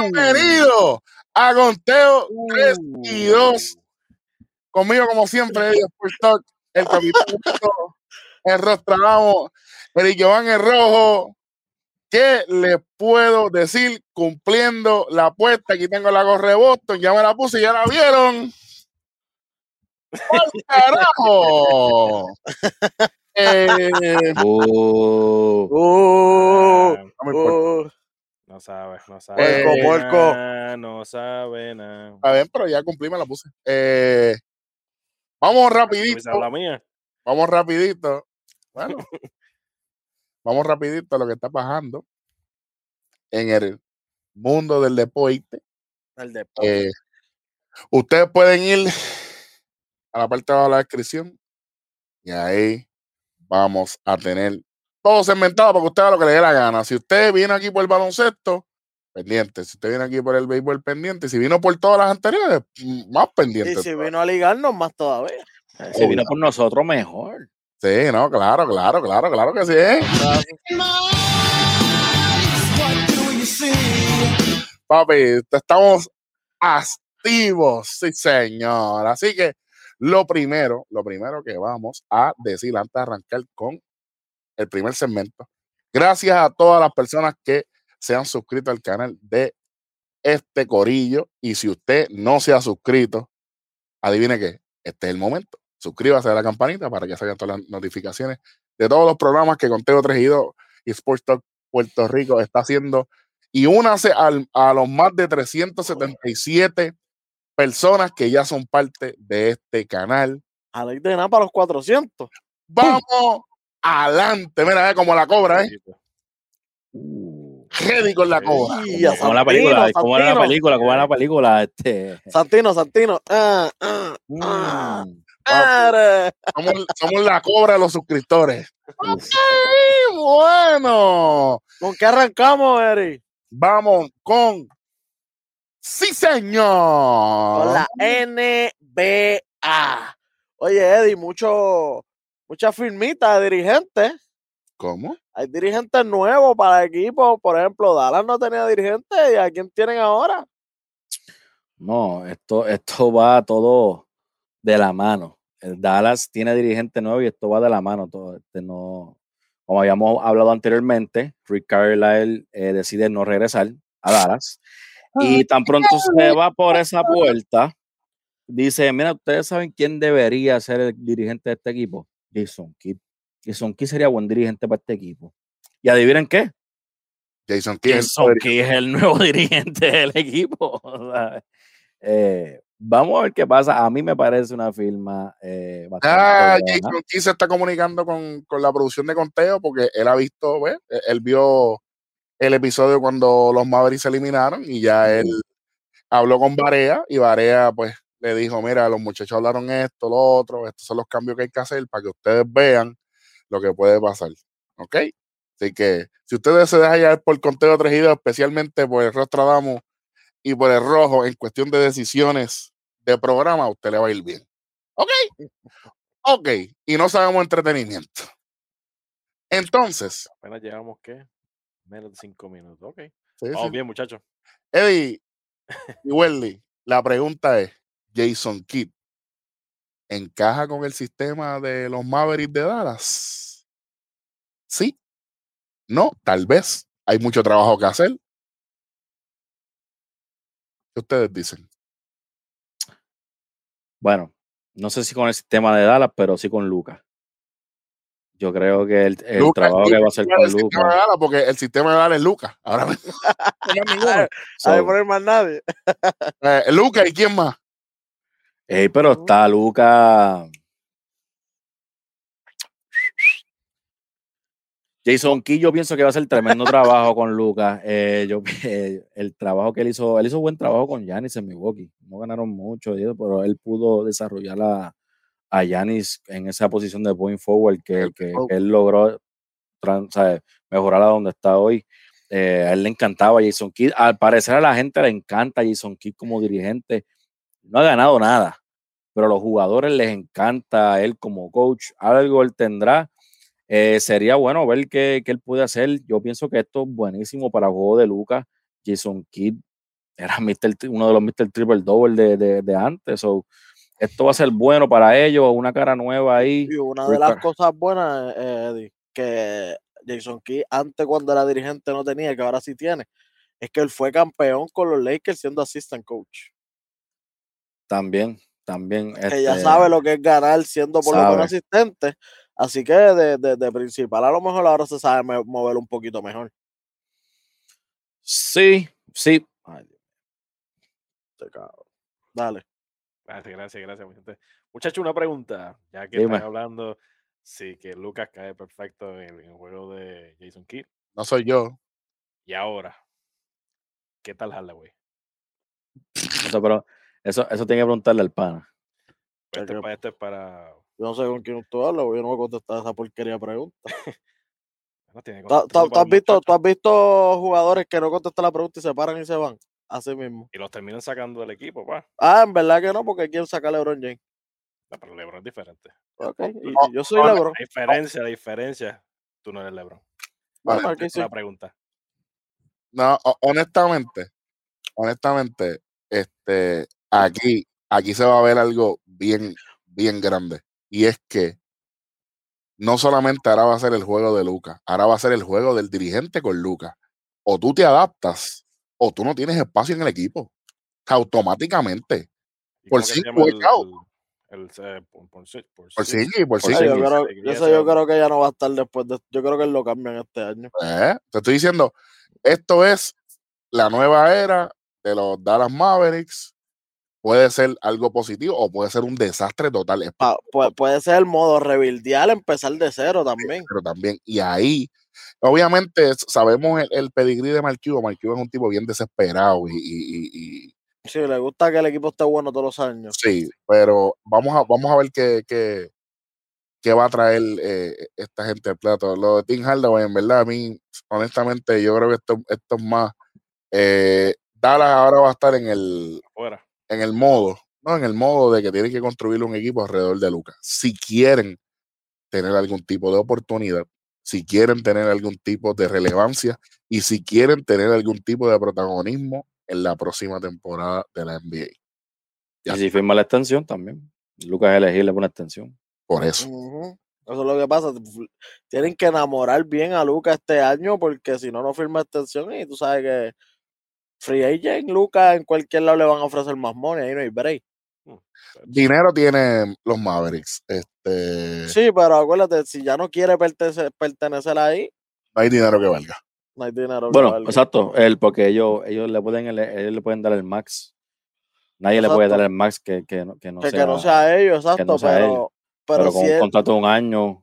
Bienvenido a Conteo 3 y 2. Conmigo, como siempre, el capitán el Rostradamo, el Giovanni el Rojo. ¿Qué le puedo decir cumpliendo la apuesta? Aquí tengo la gorra de Boston, ya me la puse y ya la vieron. ¡Al carajo! eh, Uh, Uh, no me uh, no sabe, no sabe. Puerco, puerco. No sabe nada. a ver, pero ya cumplí, me la puse. Eh, vamos rapidito. Esa es la mía. Vamos rapidito. Bueno, vamos rapidito a lo que está pasando en el mundo del deporte. el deporte. Eh, ustedes pueden ir a la parte de abajo de la descripción y ahí vamos a tener todo segmentado para que usted haga lo que le dé la gana. Si usted viene aquí por el baloncesto, pendiente. Si usted viene aquí por el béisbol, pendiente. Si vino por todas las anteriores, mm, más pendiente. y si vino a ligarnos, más todavía. Si vino por nosotros, mejor. Sí, no, claro, claro, claro, claro que sí. ¿eh? Papi, estamos activos, sí, señor. Así que lo primero, lo primero que vamos a decir antes de arrancar con el primer segmento, gracias a todas las personas que se han suscrito al canal de este corillo. Y si usted no se ha suscrito, adivine qué, este es el momento. Suscríbase a la campanita para que salgan todas las notificaciones de todos los programas que Conteo 3 y 2 y Sports Talk Puerto Rico está haciendo y únase al- a los más de 377 personas que ya son parte de este canal. A la de nada para los 400. Vamos adelante. Mira, ve como la cobra, ¿eh? Uh, Ready con la cobra. Como la Santino, película, como era la película, como era la película, este. Santino, Santino. Ah, ah, ah, mm. Somos, somos la cobra de los suscriptores. Ok, bueno. ¿Con qué arrancamos, Eri? Vamos con. Sí, señor. Con la NBA. Oye, Eddie, mucho, mucha firmita de dirigentes. ¿Cómo? Hay dirigentes nuevos para el equipo. Por ejemplo, Dallas no tenía dirigente. ¿Y a quién tienen ahora? No, esto, esto va todo de la mano. El Dallas tiene dirigente nuevo y esto va de la mano. Todo, este no, como habíamos hablado anteriormente, Rick Carlisle eh, decide no regresar a Dallas. Y tan pronto se va por esa puerta, dice, mira, ustedes saben quién debería ser el dirigente de este equipo. Jason Kidd. Jason Kidd sería buen dirigente para este equipo. Y adivinen qué, Jason Kidd. Jason Kidd es el nuevo dirigente del equipo. Eh, vamos a ver qué pasa. A mí me parece una firma eh, bastante Ah, buena. Jason Kidd se está comunicando con, con la producción de conteo porque él ha visto, ¿ves? Él- Él vio el episodio cuando los Mavericks se eliminaron y ya él habló con Barea y Barea pues le dijo, mira, los muchachos hablaron esto, lo otro, estos son los cambios que hay que hacer para que ustedes vean lo que puede pasar. ¿Ok? Así que si ustedes se dejan llevar por conteo 3 y 2, especialmente por el Rostradamus y por el Rojo en cuestión de decisiones de programa, a usted le va a ir bien. ¿Ok? Ok. Y no sabemos entretenimiento. Entonces, Apenas llegamos, ¿qué? Menos de cinco minutos. Ok. sí, Vamos sí. bien, muchachos. Eddie y Welly, la pregunta es, Jason Kidd, ¿encaja con el sistema de los Mavericks de Dallas? Sí, no, tal vez. Hay mucho trabajo que hacer. ¿Qué ustedes dicen? Bueno, no sé si con el sistema de Dallas, pero sí con Lucas. Yo creo que el, el trabajo que va a hacer con el sistema de Lucas. Dallas, porque el sistema de Dallas es Lucas. Ahora mismo. No hay so, poner más nadie. Eh, Lucas y quién más. Ey, pero está Lucas. Jason Key, yo pienso que va a hacer tremendo trabajo con Lucas. Eh, yo, eh, el trabajo que él hizo, él hizo buen trabajo con Yanis en Milwaukee. No ganaron mucho, pero él pudo desarrollar a, a Yanis en esa posición de point forward que, que- él logró mejorar a donde está hoy. Eh, a él le encantaba Jason Kidd. Al parecer a la gente le encanta Jason Kidd como dirigente. No ha ganado nada, pero a los jugadores les encanta él como coach. Algo él tendrá. Eh, sería bueno ver qué, qué él puede hacer. Yo pienso que esto es buenísimo para el juego de Lucas. Jason Kidd era tri- uno de los Mr. Triple Double de, de, de antes. So, esto va a ser bueno para ellos, una cara nueva ahí. Y una de las cosas buenas, eh, Eddie, que Jason Key antes cuando era dirigente no tenía, que ahora sí tiene, es que él fue campeón con los Lakers siendo assistant coach. También, también. Que ya este, sabe lo que es ganar siendo por lo menos sabe. asistente. Así que de, de- de principal a lo mejor ahora se sabe mover un poquito mejor. Sí, sí. Ay. Este cabrón. Dale. Gracias, gracias, gracias, mi gente. Muchacho, una pregunta. Ya que Dime. están hablando, sí, que Lucas cae perfecto en el, en el juego de Jason Kidd. No soy yo. Y ahora, ¿qué tal Halloween? Eso, pero eso, eso tiene que preguntarle al pana. Pues este, es este es para. Yo no sé con quién tú hablas, porque yo no voy a contestar esa porquería de pregunta. tiene ¿Tú, has visto, tú has visto jugadores que no contestan la pregunta y se paran y se van? Así mismo. Y los terminan sacando del equipo, pa. Ah, en verdad que no, porque quieren sacar a LeBron James. No, pero LeBron es diferente. Ok, y- Oh, y yo soy LeBron. La diferencia, la diferencia, tú no eres LeBron. Bueno, Vale, aquí Esa sí. es la pregunta. No, ho- honestamente, honestamente, este, aquí, aquí se va a ver algo bien, bien grande. Y es que no solamente ahora va a ser el juego de Lucas, ahora va a ser el juego del dirigente con Lucas. O tú te adaptas, o tú no tienes espacio en el equipo. Automáticamente. ¿Y Por cinco el- el- el, eh, por, por, por Por sí, por Por sí. Yo, sí. creo, Sí, yo se yo creo que ya no va a estar después de. Yo creo que lo cambian este año. Eh, Te estoy diciendo, esto es la nueva era de los Dallas Mavericks. Puede ser algo positivo o puede ser un desastre total. Es Ah, pu- puede ser el modo rebuildear, empezar de cero también. pero también, y ahí, obviamente, sabemos el, el pedigrí de Marquillo. Marquillo es un tipo bien desesperado y, y- y- y- Sí, le gusta que el equipo esté bueno todos los años. sí, pero vamos a, vamos a ver qué, qué, qué va a traer eh, esta gente al plato. Lo de Tim Hardaway, en verdad, a mí, honestamente, yo creo que esto, esto es más. eh, Dallas ahora va a estar en el, Afuera. En el modo, no, en el modo de que tienen que construir un equipo alrededor de Lucas. Si quieren tener algún tipo de oportunidad, si quieren tener algún tipo de relevancia y si quieren tener algún tipo de protagonismo en la próxima temporada de la NBA. Ya Y si firma la extensión también. Lucas es elegible por una extensión. Por eso. Eso es lo que pasa. Tienen que enamorar bien a Lucas este año porque si no, no firma extensión y tú sabes que Free Agent, Lucas en cualquier lado le van a ofrecer más money, ahí no hay break. Dinero tienen los Mavericks. Este, Sí, pero acuérdate, si ya no quiere pertenecer, pertenecer ahí, No hay dinero que valga. no hay dinero. que Bueno, valga. exacto, él, porque ellos, ellos le pueden ellos le pueden dar el max. Nadie le puede dar el max que, que no, que no que, sea, que no sea ellos, exacto, no sea pero, ellos. pero, pero con si un él- contrato de un año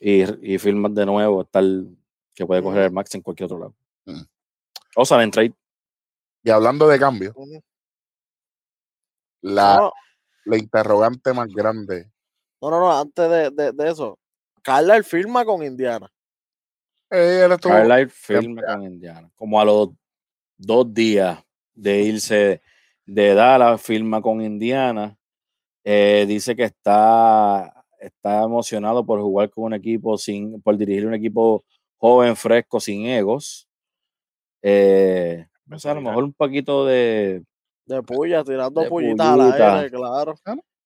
y, y firmas de nuevo, tal que puede coger el max en cualquier otro lado. Mm. O salen trade. Y hablando de cambio, la, no, la interrogante más grande. no, no, no, antes de, de, de eso, Carla firma con Indiana. Eh, él Carlisle firma con Indiana. Como a los dos días de irse de Dallas, firma con Indiana. Eh, dice que está, está emocionado por jugar con un equipo sin, por dirigir un equipo joven, fresco, sin egos. Eh, no sé, a lo mejor un poquito de De puya, tirando De pullitas al pullita. aire, claro.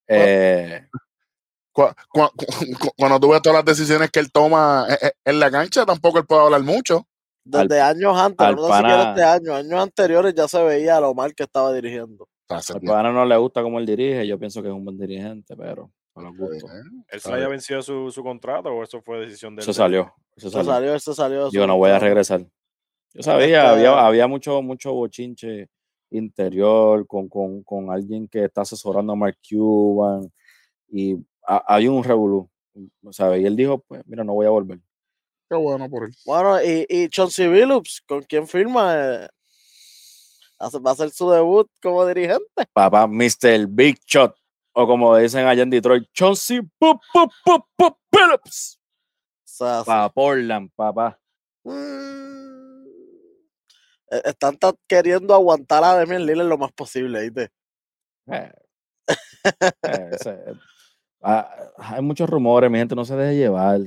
eh, Cu- cu- cu- cuando tú ves todas las decisiones que él toma eh, eh, en la cancha, tampoco él puede hablar mucho. Desde años antes, no sé siquiera este año, años anteriores ya se veía lo mal que estaba dirigiendo. O se al pana no le gusta cómo él dirige. Yo pienso que es un buen dirigente, pero a los gustos. ¿Él se bien. vencido su, su contrato o eso fue decisión de él? Eso salió. Se salió. salió, ese salió. Yo no voy a regresar. Yo sabía, Este- había, había mucho, mucho bochinche interior con, con, con alguien que está asesorando a Mark Cuban y ha- hay un revolú. ¿sabes? Y él dijo, pues mira, no voy a volver. Qué bueno por él. Bueno, y, y Chauncey Billups, ¿con quién firma? Hace- va a hacer su debut como dirigente. Papá, Mr. Big Shot, o como dicen allá en Detroit, Chauncey Billups. O sea, Pa' Portland, papá. mm, están tan queriendo aguantar a Demian Lillard lo más posible, ¿viste? Eh, eh, ese- ah, hay muchos rumores, mi gente, no se deje llevar.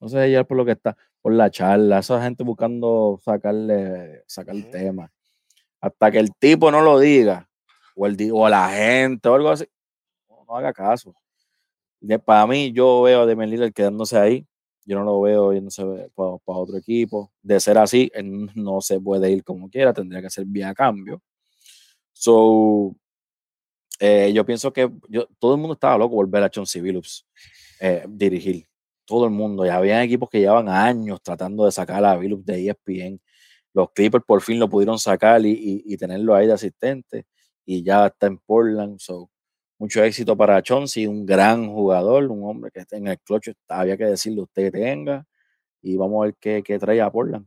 No se deje llevar por lo que está. por la charla, esa gente buscando sacarle, sacar el tema. Hasta que el tipo no lo diga, o, el, o la gente, o algo así, no, no haga caso. De- para mí, yo veo a Damian Lillard quedándose ahí. Yo no lo veo yéndose para otro equipo. De ser así, él no se puede ir como quiera, tendría que ser vía cambio. So, eh, yo pienso que yo, todo el mundo estaba loco por ver a Chauncey Billups eh, dirigir. Todo el mundo. Ya habían equipos que llevaban años tratando de sacar a Billups de ESPN. Los Clippers por fin lo pudieron sacar y, y- y tenerlo ahí de asistente. Y ya está en Portland. So, mucho éxito para Chauncey, un gran jugador, un hombre que está en el clutch. Había que decirle usted que tenga. Y vamos a ver qué, qué trae a Portland.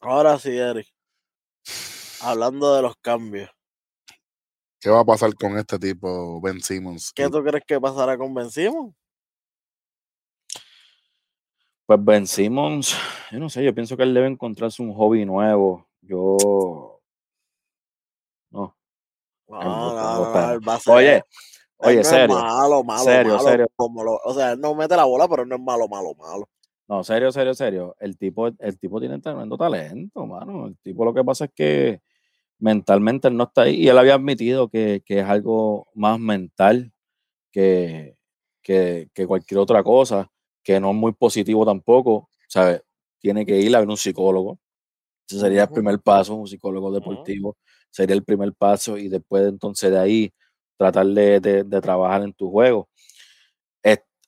Ahora sí, Eric. Hablando de los cambios. ¿Qué va a pasar con este tipo, Ben Simmons? ¿Qué tú crees que pasará con Ben Simmons? Pues Ben Simmons, yo no sé, yo pienso que él debe encontrarse un hobby nuevo. Yo. No. No, Ay, no, no, no, no, espera. él va a ser- Oye, oye, es serio. malo, malo, serio, malo, serio. como lo- o sea, él no mete la bola, pero no es malo, malo, malo. No, serio, serio, serio. El tipo, el tipo tiene tremendo talento, mano. El tipo lo que pasa es que mentalmente él no está ahí. Y él había admitido que, que es algo más mental que, que, que cualquier otra cosa, que no es muy positivo tampoco. ¿Sabes? Tiene que ir a ver un psicólogo. Ese sería el primer paso, un psicólogo deportivo. Sería el primer paso. Y después, entonces, de ahí, tratar de, de- trabajar en tu juego.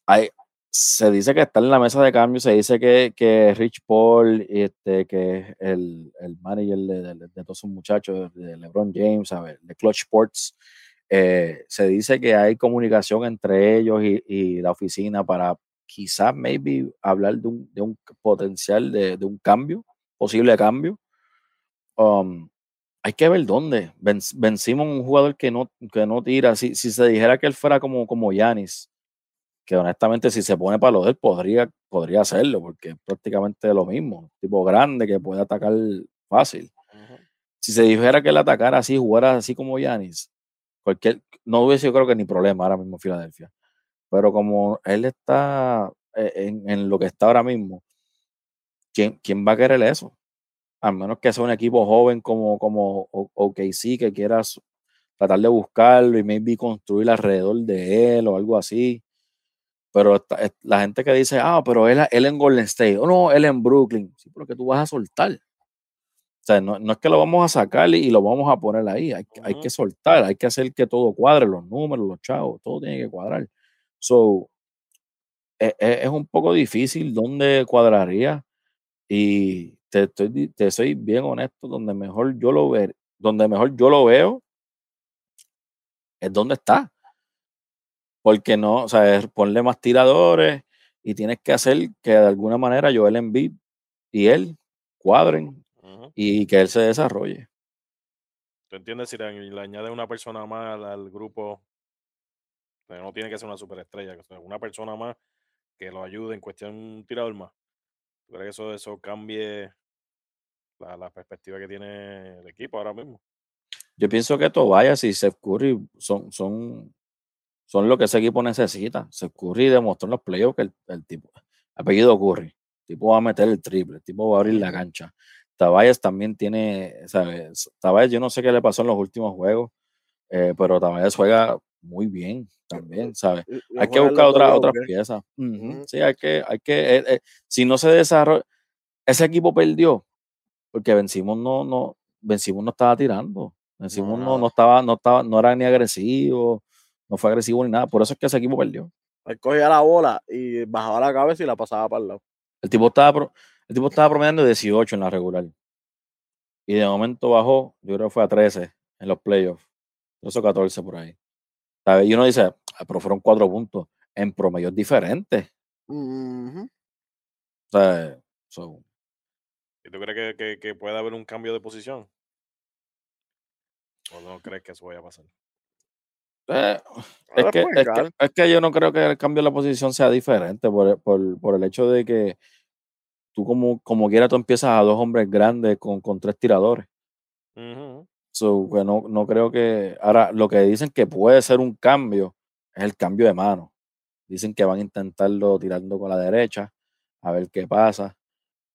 Hay, se dice que está en la mesa de cambio, se dice que, que Rich Paul, este, que es el, el manager de, de- de todos esos muchachos, de LeBron James, a ver, de Clutch Sports, eh, se dice que hay comunicación entre ellos y, y la oficina para quizás, maybe, hablar de un, de un potencial de, de un cambio, posible cambio. Um, hay que ver dónde. Ben, Ben Simmons, un jugador que no, que no tira. Si, si se dijera que él fuera como, como Giannis, que honestamente si se pone para lo de él podría, podría hacerlo, porque es prácticamente lo mismo. Tipo grande que puede atacar fácil. Si se dijera que él atacara así, jugara así como Giannis, cualquier, no hubiese yo creo que ni problema ahora mismo en Filadelfia. Pero como él está eh, en, en lo que está ahora mismo, ¿quién, quién va a querer eso? A menos que sea un equipo joven como, como OKC que quieras tratar de buscarlo y maybe construir alrededor de él o algo así. Pero esta- es- la gente que dice, ah, pero él, él en Golden State, o no, él en Brooklyn, sí, pero que tú vas a soltar. O sea, no, no es que lo vamos a sacar y, y lo vamos a poner ahí, hay, que- hay que soltar, hay que hacer que todo cuadre, los números, los chavos, todo tiene que cuadrar. So, e- e- es, un poco difícil dónde cuadraría y te, estoy te soy bien honesto, donde mejor yo lo ver, donde mejor yo lo veo es donde está. Porque no, o sea, es ponle más tiradores y tienes que hacer que de alguna manera Joel Embiid y él cuadren y que él se desarrolle. ¿Tú entiendes? Si le, le añade una persona más al, grupo, no tiene que ser una superestrella, que sea una persona más que lo ayude en cuestión un tirador más. ¿Tú crees que eso, eso cambie la, la perspectiva que tiene el equipo ahora mismo? Yo pienso que Tobias y Seth Curry son, son, son lo que ese equipo necesita. Seth Curry demostró en los playoffs que el, el tipo, apellido Curry, el tipo va a meter el triple, el tipo va a abrir la cancha. Tabayas también tiene, ¿sabes? Tabayas, yo no sé qué le pasó en los últimos juegos, eh, pero Tabayas juega muy bien también, ¿sabes? Y Hay que buscar otras bloques. piezas. Sí, hay que, hay que, eh, eh, si no se desarrolla, ese equipo perdió porque vencimos no, no, vencimos no estaba tirando, vencimos no, no estaba, no estaba, no era ni agresivo, no fue agresivo ni nada, por eso es que ese equipo perdió. Él cogía la bola y bajaba la cabeza y la pasaba para el lado. El tipo estaba, el tipo estaba promediando 18 en la regular. Y de momento bajó, yo creo que fue a 13 en los playoffs. 13 o 14 por ahí. ¿Sabes? Y uno dice, "Ah, pero fueron cuatro puntos. En promedios diferentes. Ujú. ¿sabes? So, ¿Y tú crees que, que, que puede haber un cambio de posición? ¿O no crees que eso vaya a pasar? eh, es, que, es, que, ganar. es que yo no creo que el cambio de la posición sea diferente por, el- por, por el hecho de que tú como, como quiera tú empiezas a dos hombres grandes con, con tres tiradores. Ujú. So, que no, no creo que. Ahora, lo que dicen que puede ser un cambio es el cambio de mano. Dicen que van a intentarlo tirando con la derecha a ver qué pasa.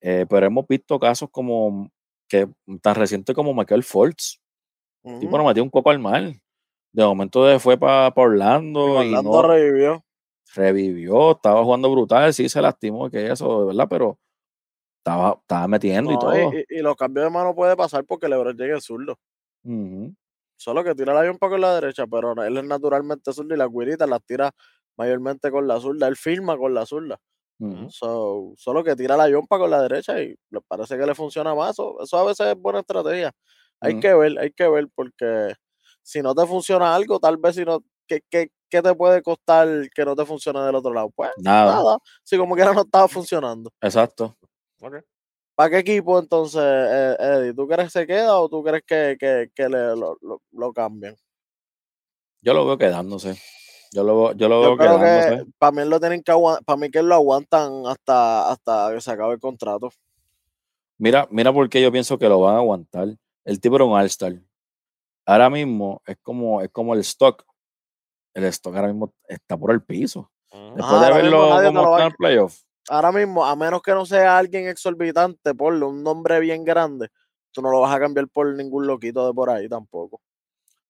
Eh, pero hemos visto casos como que tan reciente como Michael Fultz. El tipo Ujú. nos metió un coco al mar. De momento fue para Orlando, y Orlando no revivió. revivió, estaba jugando brutal, sí se lastimó, que eso, de verdad, pero estaba, estaba metiendo y No, todo. y los cambios de mano puede pasar porque LeBron llegue zurdo. Ujú. Solo que tira el avión para con la derecha, pero él es naturalmente zurdo y las guiritas las tira mayormente con la zurda. Él firma con la zurda. Ujú. So, solo que tira la yompa con la derecha y le parece que le funciona más. Eso, eso a veces es buena estrategia. Hay Ujú. que ver, hay que ver, porque si no te funciona algo, tal vez si no, ¿qué, qué, qué te puede costar que no te funcione del otro lado? Pues Nada, nada, si como quiera no estaba funcionando. exacto. ¿Para qué equipo entonces, eh, Eddie? ¿Tú crees que se queda o tú crees que, que, que le, lo, lo, lo cambien? Yo lo veo quedándose. Yo lo, veo- yo lo Yo veo creo que quedándose. para mí lo tienen que aguantar, para mí que lo aguantan hasta, hasta que se acabe el contrato. Mira, mira por qué yo pienso que lo van a aguantar. El tipo era un All-Star. Ahora mismo es como, es como el stock. El stock ahora mismo está por el piso. Ujú. Después Ajá, de verlo como está en playoff. Ahora mismo, a menos que no sea alguien exorbitante, ponle un nombre bien grande, tú no lo vas a cambiar por ningún loquito de por ahí tampoco.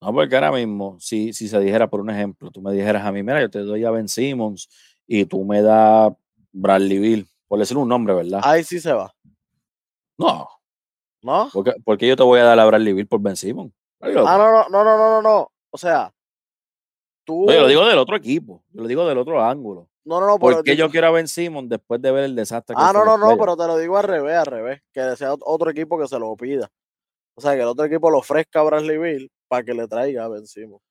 No, porque ahora mismo, si, si se dijera, por un ejemplo, tú me dijeras a mí, mira, yo te doy a Ben Simmons y tú me das Bradley Bill, por decir un nombre, ¿verdad? Ahí sí se va, No, ¿no? porque, porque yo te voy a dar a Bradley Bill por Ben Simmons. Ah, no, no, no, no, no, no, no. O sea, tú. No, yo lo digo del otro equipo, yo lo digo del otro ángulo. No, no, no, pero ¿Por qué digo- yo quiero a Ben Simmons después de ver el desastre que Ah, no, no, no, pero te lo digo al revés, al revés. Que sea ot- otro equipo que se lo pida. O sea, que el otro equipo lo ofrezca a Bradley Bill para que le traiga a Ben Simmons.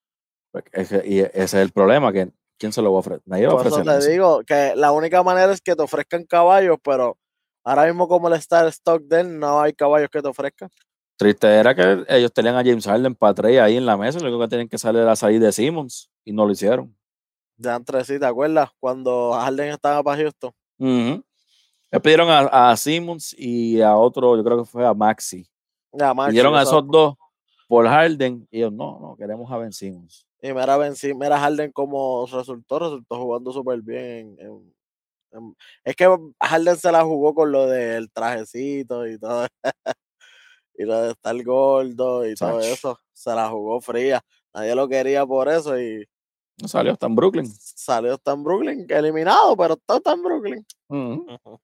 Pues, y ese es el problema, que ¿quién se lo va a ofrecer? Nadie te eso. digo que la única manera es que te ofrezcan caballos, pero ahora mismo como el está el stock de él, no hay caballos que te ofrezcan. Triste era que ellos tenían a James Harden para tres ahí en la mesa, lo único que tenían que salir era salir de Simmons y no lo hicieron. De antes, sí, ¿te acuerdas? Cuando Harden estaba para Houston. Ujú. Le pidieron a, a Simmons y a otro, yo creo que fue a Maxi. Ya, Maxi, Pidieron a eso- esos dos por Harden y ellos no, no, queremos a Ben Simmons. Y mira, ben, Sim- mira Harden como resultó, resultó jugando súper bien. en- en- en- es que Harden se la jugó con lo del trajecito y todo. y lo de estar gordo y todo eso. Se la jugó fría. Nadie lo quería por eso y salió, está en Brooklyn. salió hasta en Brooklyn, que eliminado, pero está, está en Brooklyn. Ujú.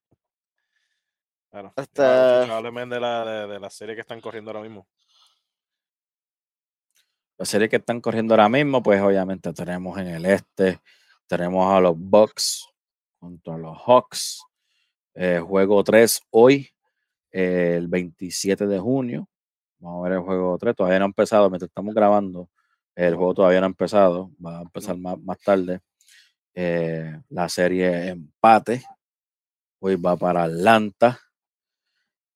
Claro. Este- háblenme de la, de, de la serie que están corriendo ahora mismo. Las series que están corriendo ahora mismo, pues obviamente tenemos en el este, tenemos a los Bucks contra los Hawks. Eh, juego 3 hoy, eh, el 27 de junio. Vamos a ver el juego 3. Todavía no ha empezado, mientras estamos grabando, el juego todavía no ha empezado. Va a empezar más, más tarde. Eh, la serie empate. Hoy va para Atlanta.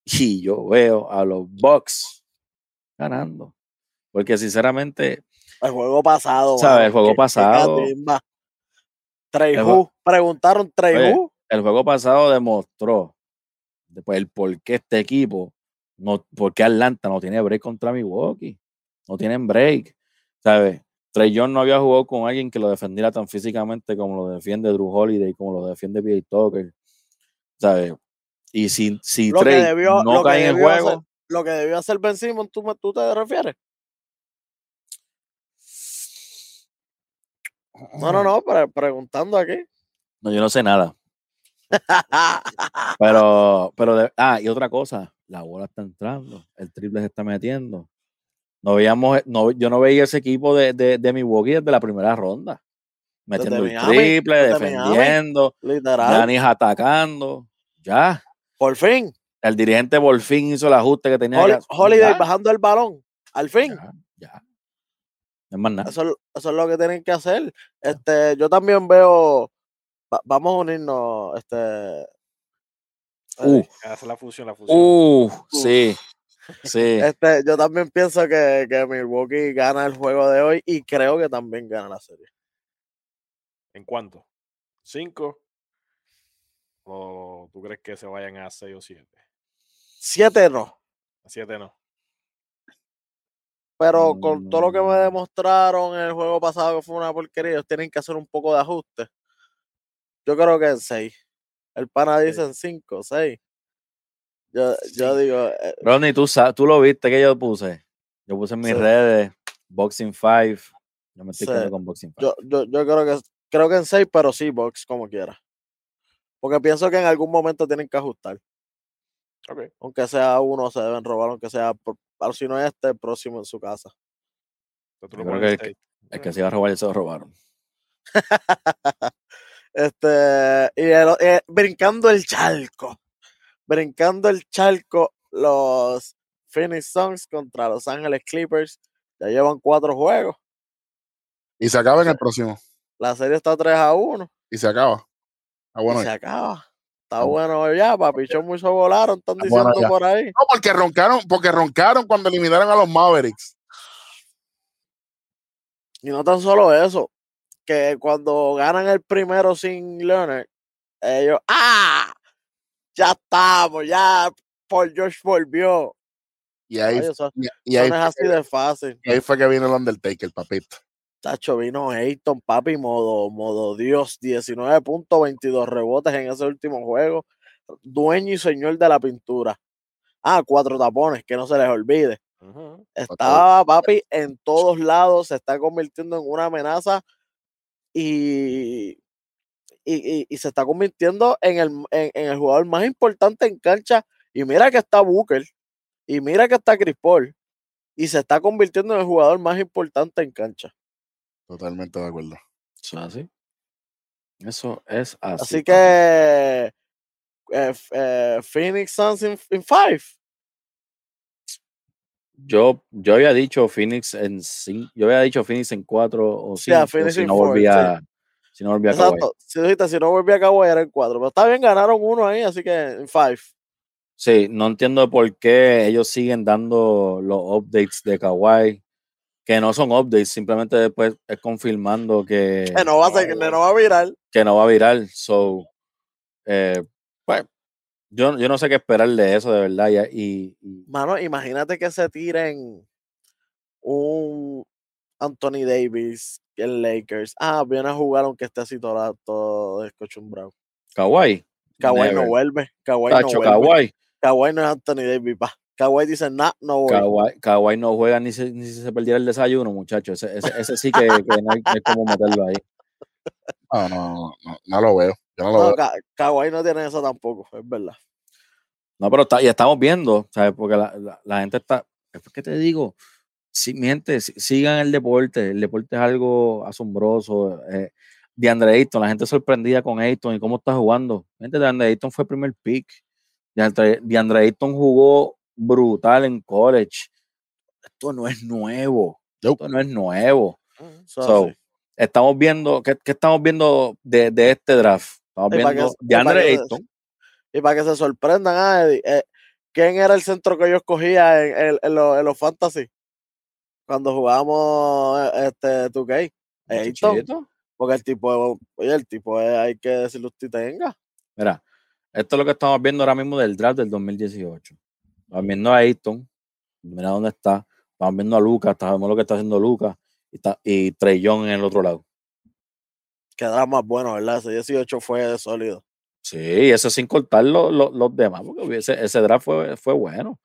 Y yo veo a los Bucks ganando. Porque sinceramente, El juego pasado. ¿Sabes? El juego pasado- Preguntaron Who. el juego pasado demostró después el por qué este equipo, no, por qué Atlanta no tiene break contra Milwaukee. No tienen break. ¿Sabes? Trey Young no había jugado con alguien que lo defendiera tan físicamente como lo defiende Drew Holiday, como lo defiende PJ Tucker. ¿Sabes? Y si, si Lo Trey debió- no cae en el hacer- juego, Lo que debió hacer Ben Simmons, ¿tú, tú te refieres? No, no, no, pre- preguntando aquí. no, yo no sé nada. Pero, pero, de- ah, y otra cosa, la bola está entrando, el triple se está metiendo. No veíamos, no, yo no veía ese equipo de, de, de Milwaukee desde la primera ronda. Metiendo el Miami, triple, defendiendo, Literal. Giannis atacando. Ya. Por fin. El dirigente por fin hizo el ajuste que tenía que hacer. Holiday Ya, bajando el balón. Al fin. ya, ya. No es más nada. Eso, es- eso es lo que tienen que hacer. Este, yo también veo. va- vamos a unirnos. Este. Uh, eh, Hace la fusión, la fusión. uh, sí, sí. este, yo también pienso que, que Milwaukee gana el juego de hoy y creo que también gana la serie. ¿En cuánto? ¿Cinco? ¿O tú crees que se vayan a seis o siete? Siete no. A siete no. Pero con todo lo que me demostraron en el juego pasado que fue una porquería, ellos tienen que hacer un poco de ajuste. Yo creo que en seis. El pana Sí. dice en 5, 6. Yo, yo digo, eh, Ronnie, tú, sa- tú lo viste que yo puse. Yo puse en mis Sí. redes Boxing 5. Yo me estoy Sí. quedando con Boxing 5. yo, yo, yo creo que creo que en 6, pero sí, box, como quiera. Porque pienso que en algún momento tienen que ajustar. Ok. Aunque sea uno, se deben robar, aunque sea, por- pero si no es este, el próximo en su casa. Yo creo que-. El que se iba a robar, ya se lo robaron. Este, y el- eh, brincando el charco. Brincando el charco, los Phoenix Suns contra Los Ángeles Clippers. Ya llevan cuatro juegos. Y se acaba en el próximo. La serie está 3 a 1. Y se acaba. Ah, bueno. y se acaba. Está bueno ya, papichón mucho volaron, están bueno, diciendo por ahí. No, porque roncaron, porque roncaron cuando eliminaron a los Mavericks. Y no tan solo eso, que cuando ganan el primero sin Leonard, ellos, ¡ah! Ya estamos, ya Paul George volvió. Y ahí, eso, y, ahí, no es así de fácil. y ahí fue que vino el Undertaker, papito. Tacho, vino Ayton, papi, modo, modo Dios, 19 puntos, 22 rebotes en ese último juego. Dueño y señor de la pintura. Ah, cuatro tapones, que no se les olvide. Estaba, papi, en todos lados, se está convirtiendo en una amenaza y, y, y- y se está convirtiendo en el, en, en el jugador más importante en cancha. Y mira que está Booker, y mira que está Chris Paul, y se está convirtiendo en el jugador más importante en cancha. Totalmente de acuerdo. Eso es así. Eso es así. Así que eh, eh, Phoenix Suns in, in five. Yo, yo había dicho Phoenix en cinco, yo había dicho Phoenix en cuatro o Sí, cinco Phoenix si in no four, volvía, si no volvía a Kawhi. Exacto. Si, no volví a Kawhi era en cuatro. Pero está bien, ganaron uno ahí, así que en five. Sí, no entiendo por qué ellos siguen dando los updates de Kawhi, que no son updates, simplemente después es confirmando que, Que no va a, ser, que no va a virar. que no va a virar. So, eh, pues, yo, yo no sé qué esperar de eso, de verdad. Y- y- Mano, imagínate que se tiren un Anthony Davis en Lakers. Ah, viene a jugar aunque esté así todo, todo descochumbrado. Kawhi. Kawhi no vuelve. Kawhi Tacho, no vuelve. Kawhi. Kawhi no es Anthony Davis, pa. Kawhi dice, nah, no voy. Kawhi, Kawhi no juega ni, si- ni si se perdiera el desayuno, muchachos. Ese, ese, ese sí que, que no, hay, no hay cómo meterlo ahí. No, no, no, no, no lo veo. Yo no lo No, veo. Ka- Kawhi no tiene eso tampoco, es verdad. No, pero está, y estamos viendo, ¿sabes? Porque la, la- la gente está. Es que te digo, si, mi gente, si- sigan el deporte. El deporte es algo asombroso. Eh, DeAndre Ayton, la gente sorprendida con Ayton y cómo está jugando. Gente, DeAndre Ayton fue el primer pick. DeAndre, DeAndre Ayton jugó brutal en college. Esto no es nuevo. Esto no es nuevo. Es So, estamos viendo, ¿qué, qué estamos viendo de, de este draft? Estamos Y que- viendo y para DeAndre que- Ayton. Y para que se sorprendan, ah, Eddie, eh, ¿quién era el centro que yo escogía en, en- en los, en los fantasy? Cuando jugábamos eh, este 2K. Ayton. Muchachito. Porque el tipo, oye, el tipo es- hay que decirle usted tenga. Mira, esto es lo que estamos viendo ahora mismo del draft del 2018. Estamos viendo a Ayton, mira dónde está. Estamos viendo a Lucas, sabemos lo que está haciendo Lucas y, está, y en el otro lado. Quedará más bueno, ¿verdad? Ese 18 fue sólido. Sí, eso sin cortar lo- lo- los demás, porque ese, ese draft fue, fue bueno.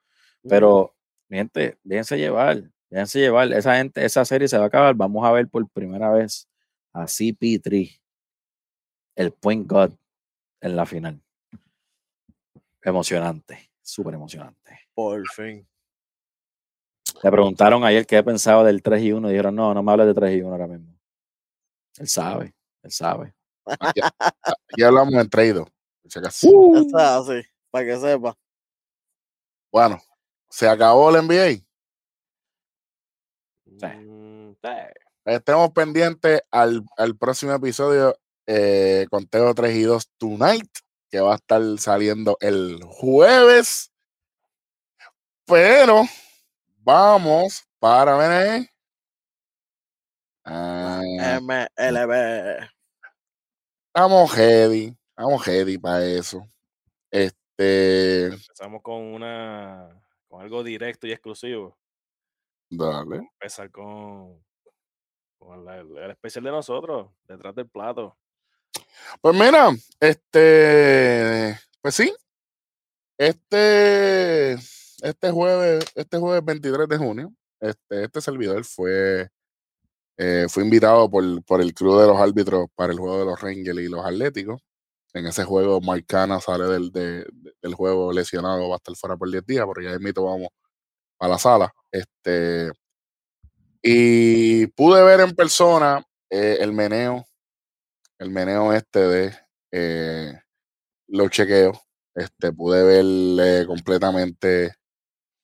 Pero, mi gente, déjense llevar, déjense llevar. Esa gente, esa serie se va a acabar. Vamos a ver por primera vez a CP3, el point guard, en la final. Emocionante, súper emocionante. Por fin. Le preguntaron ayer qué pensaba del 3 y 1 y dijeron, no, no me hables de 3 y 1 ahora mismo. Él sabe, él sabe. Aquí, aquí hablamos en acaso. Uh. Para que sepa. Bueno, se acabó el NBA. Mm, sí. Estemos pendientes al, al próximo episodio eh, Conteo 3 y 2 Tonight, que va a estar saliendo el jueves. Pero vamos para ver. Ah, MLB. Estamos heavy. Estamos heavy para eso. Este. Empezamos con una con algo directo y exclusivo. Dale. Empezar con, con la- el, especial de nosotros, detrás del plato. Pues mira, este, pues sí, este, este jueves, este jueves 23 de junio, este, este servidor fue, eh, fue invitado por, por el club de los árbitros para el juego de los Rangers y los Atléticos. En ese juego, Marcana sale del, de- de- del juego lesionado, va a estar fuera por 10 días, porque ya mito vamos a la sala. Este, y pude ver en persona eh, el meneo, el meneo este de eh, los chequeos. Este, pude ver eh, completamente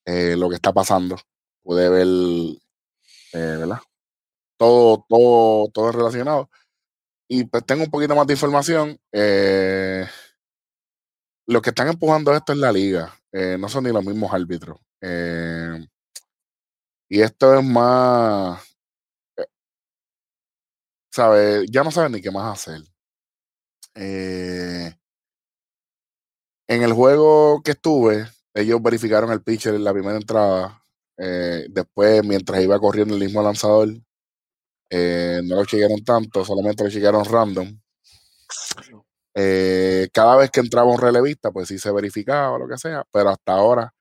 lo que está pasando. Pude ver, ¿verdad? Todo, todo, todo relacionado. Y pues tengo un poquito más de información. Los que están empujando esto es la liga. no son ni los mismos árbitros. Y esto es más, eh, ¿sabes? Ya no saben ni qué más hacer. Eh, en el juego que estuve, ellos verificaron el pitcher en la primera entrada. eh, después, mientras iba corriendo el mismo lanzador, no lo chequearon tanto, solamente lo chequearon random. Cada vez que entraba un relevista, pues sí se verificaba o lo que sea, pero hasta ahora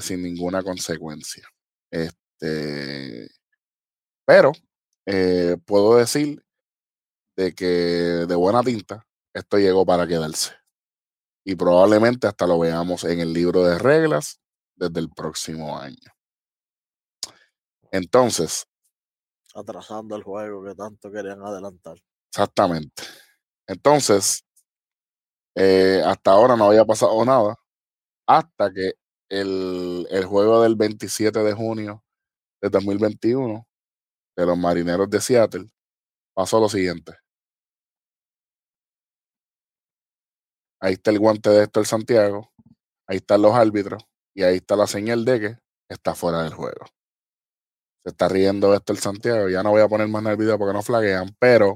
sin ninguna consecuencia. Pero eh, puedo decir de que de buena tinta esto llegó para quedarse. Y probablemente hasta lo veamos en el libro de reglas desde el próximo año. Entonces, Atrasando el juego que tanto querían adelantar. exactamente. Entonces, eh, hasta ahora no había pasado nada hasta que el, el juego del 27 de junio de 2021 de los marineros de Seattle pasó lo siguiente. Ahí está el guante de Héctor Santiago, ahí están los árbitros y ahí está la señal de que está fuera del juego. Se está riendo Héctor Santiago, ya no voy a poner más en el video porque no flaguean, pero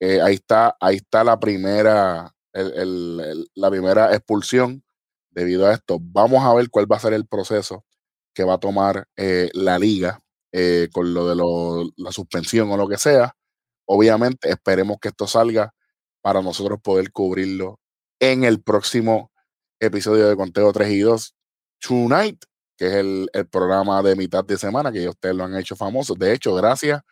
eh, ahí está, ahí está la primera, la primera expulsión debido a esto. Vamos a ver cuál va a ser el proceso que va a tomar eh, la liga eh, con lo de la suspensión o lo que sea. Obviamente, esperemos que esto salga para nosotros poder cubrirlo en el próximo episodio de Conteo 3 y 2 Tonight, que es el, programa de mitad de semana que ustedes lo han hecho famoso. De hecho, gracias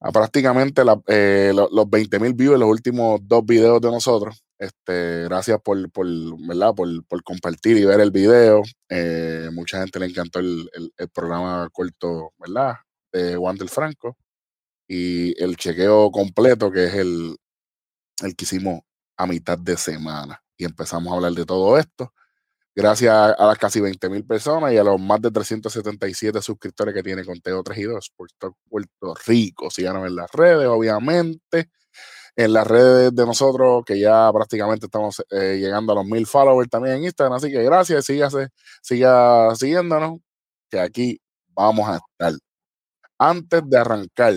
a prácticamente eh, lo- los 20 mil views en los últimos dos videos de nosotros. Este, gracias por, por, ¿verdad? por, por compartir y ver el video. Eh, mucha gente le encantó el, el- el programa corto, ¿verdad? De Wander Franco. Y el chequeo completo, que es el, el que hicimos a mitad de semana. Y empezamos a hablar de todo esto. Gracias a, las casi 20 mil personas y a los más de 377 suscriptores que tiene Conteo 3 y 2 por todo Puerto Rico. Síganos en las redes, obviamente. En las redes de nosotros, que ya prácticamente estamos eh, llegando a los mil followers también en Instagram. Así que gracias, sígase, siga siguiéndonos, que aquí vamos a estar. Antes de arrancar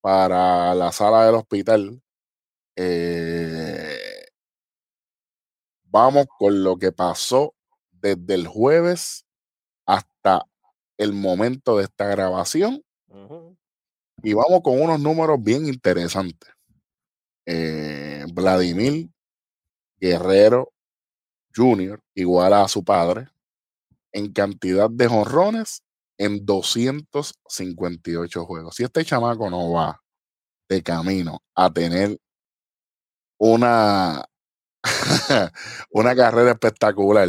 para la sala del hospital, eh, vamos con lo que pasó desde el jueves hasta el momento de esta grabación y vamos con unos números bien interesantes. Eh, Vladimir Guerrero Jr. iguala a su padre en cantidad de jonrones en 258 juegos. Si este chamaco no va de camino a tener una, una carrera espectacular,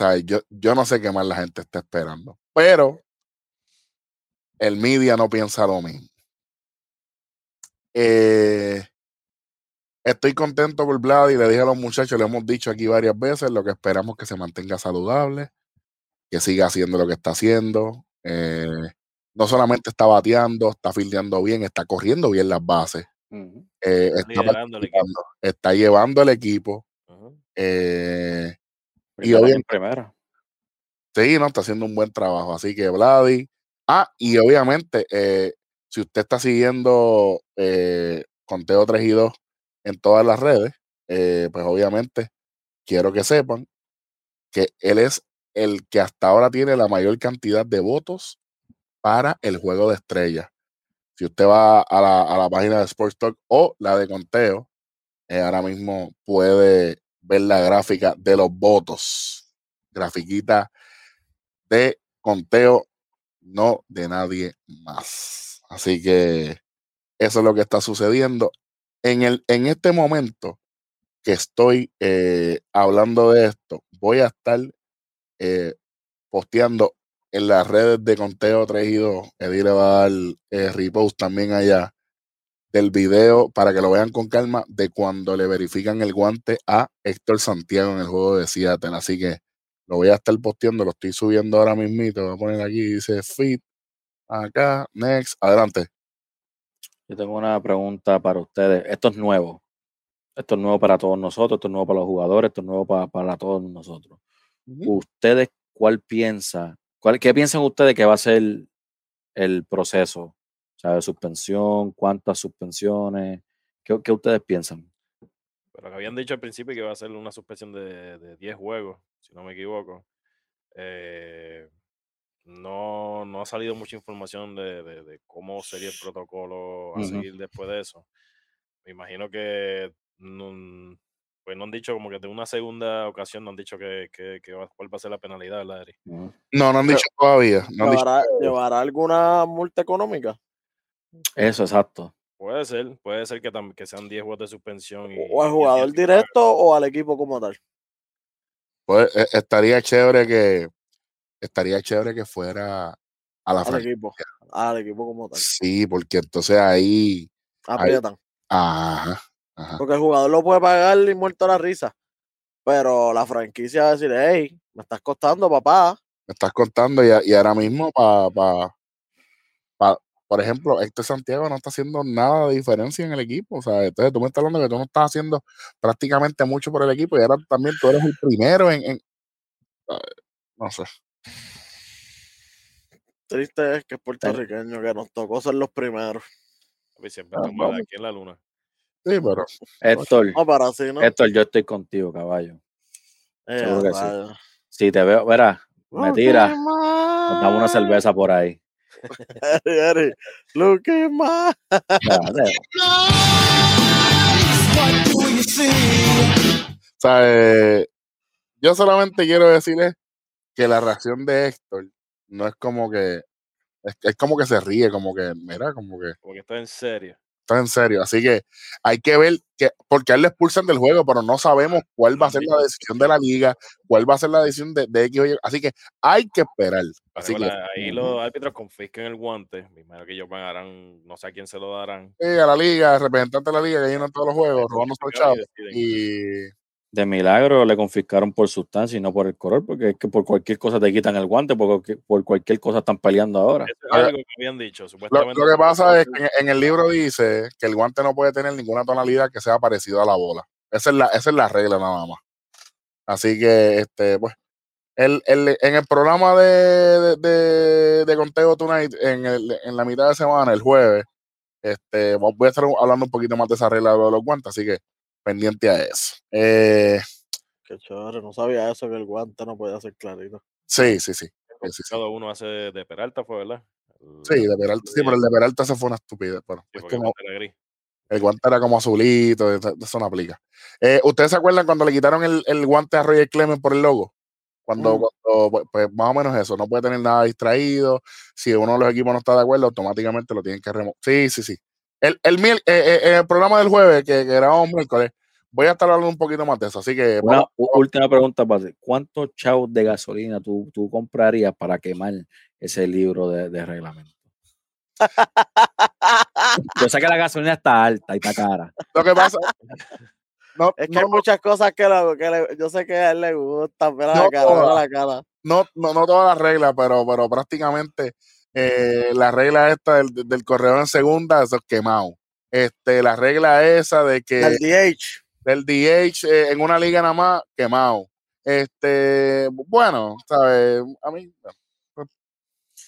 o yo, yo no sé qué más la gente está esperando, pero el media no piensa lo mismo. Eh, estoy contento por Vlad y le dije a los muchachos, le hemos dicho aquí varias veces, lo que esperamos que se mantenga saludable, que siga haciendo lo que está haciendo. eh, no solamente está bateando, está fildeando bien, está corriendo bien las bases, Ujú. eh, está, está llevando el equipo. Ujú. eh, Primer año en obviamente- primera. Sí, no, está haciendo un buen trabajo. Así que Vladi. Ah, y obviamente, eh, si usted está siguiendo eh, Conteo 3 y 2 en todas las redes, eh, pues obviamente quiero que sepan que él es el que hasta ahora tiene la mayor cantidad de votos para el juego de estrellas. Si usted va a la, a la página de Sports Talk o la de conteo, eh, ahora mismo puede ver la gráfica de los votos. Grafiquita de conteo, no de nadie más. Así que eso es lo que está sucediendo. En, el, en este momento que estoy eh, hablando de esto, voy a estar eh, posteando en las redes de conteo 3 y 2. Eddie le va a dar eh, repost también allá del video para que lo vean con calma de cuando le verifican el guante a Héctor Santiago en el juego de Seattle. Así que lo voy a estar posteando, lo estoy subiendo ahora mismito. Voy a poner aquí, dice fit, acá, next, adelante. Yo tengo una pregunta para ustedes. Esto es nuevo. Esto es nuevo para todos nosotros, esto es nuevo para los jugadores, esto es nuevo para, para todos nosotros. ¿Ustedes cuál piensa, cuál, qué piensan ustedes que va a ser el proceso? O sea, de suspensión, cuántas suspensiones, ¿qué, qué ustedes piensan? Pero que habían dicho al principio que iba a ser una suspensión de, de 10 juegos, si no me equivoco. Eh, no, no ha salido mucha información de, de- de cómo sería el protocolo a seguir después de eso. Me imagino que no, pues no han dicho como que de una segunda ocasión no han dicho que, que, que va- cuál va a ser la penalidad, ¿verdad. No, no han Pero- dicho todavía. No han dicho ¿Llevará, alguna multa económica? Eso, exacto. Puede ser, puede ser que, que sean 10 juegos de suspensión. Y, ¿O al jugador directo o al equipo como tal? Pues eh, estaría chévere que estaría chévere que fuera a la Al franquicia. equipo. Al equipo como tal. Sí, porque entonces ahí, Aprietan. ajá, ajá. Porque el jugador lo puede pagar y muerto la risa. Pero la franquicia va a decir, hey, me estás costando, papá. Me estás contando y, y ahora mismo para, pa, pa- por ejemplo, Héctor Santiago no está haciendo nada de diferencia en el equipo. O sea, entonces tú me estás hablando que tú no estás haciendo prácticamente mucho por el equipo y ahora también tú eres el primero en, en- ah, no sé. Triste es que es puertorriqueño, que nos tocó ser los primeros. Papi, siempre Ah, aquí en la luna. Sí, pero Héctor, No, para así, ¿no? Héctor, yo estoy contigo, caballo. Eh, seguro que sí. Si te veo, verá, me tira, nos damos una cerveza por ahí. Luque más. Espérate. O sea, eh, yo solamente quiero decirles que la reacción de Héctor no es como que, es, es como que se ríe, como que, mira, como que Como que está en serio. está en serio. Así que hay que ver que, porque a él le expulsan del juego, pero no sabemos cuál va a ser la decisión de la liga, cuál va a ser la decisión de, de X o Y. Así que hay que esperar. Así que ahí los árbitros confiscan el guante. Primero que ellos pagarán, no sé a quién se lo darán. eh, a la liga, representante de la liga que llenan todos los juegos, robando los chavos. Y De milagro le confiscaron por sustancia y no por el color, porque es que por cualquier cosa te quitan el guante, porque por cualquier cosa están peleando ahora. Eso es Lo que- algo que habían dicho. Lo, Supuestamente lo que pasa es que en, en el libro dice que el guante no puede tener ninguna tonalidad que sea parecido a la bola. Esa es la, esa es la regla nada más. Así que, este, pues, el, el- en el programa de, de, de- de Conteo Tonight, en, el- en la mitad de semana, el jueves, este, voy a estar hablando un poquito más de esa regla de los guantes, así que pendiente a eso. Eh, Qué chévere, no sabía eso, que el guante no podía ser clarito. sí, sí, sí. sí, sí, uno hace de Peralta, fue, ¿verdad? El- Sí, de Peralta, sí, pero el de Peralta se fue una estupidez. Pero sí, es el como, guante era gris. El guante era como azulito, eso eso no aplica. Eh, ¿Ustedes se acuerdan cuando le quitaron el, el guante a Roger Clemens por el logo? Cuando, Mm. cuando, pues, pues, más o menos eso, no puede tener nada distraído. Si uno de los equipos no está de acuerdo, automáticamente lo tienen que remover. Sí, sí, sí. El, el, miel- eh, eh, el programa del jueves, que, que grabamos miércoles, voy a estar hablando un poquito más de eso. Así que Una última pregunta para ti. ¿Cuántos chavos de gasolina tú, tú comprarías para quemar ese libro de, de reglamento? Yo sé que la gasolina está alta y está cara. lo que pasa. No, Es que no, hay muchas cosas que, lo- que le- yo sé que a él le gustan. Mira No cara, la cara. no, no, no todas las reglas, pero, pero prácticamente eh, la regla esta del, del corredor en segunda, eso es quemado. Este, la regla esa de que El DH. del DH eh, en una liga nada más, quemado. Este, bueno, ¿sabes? A mí.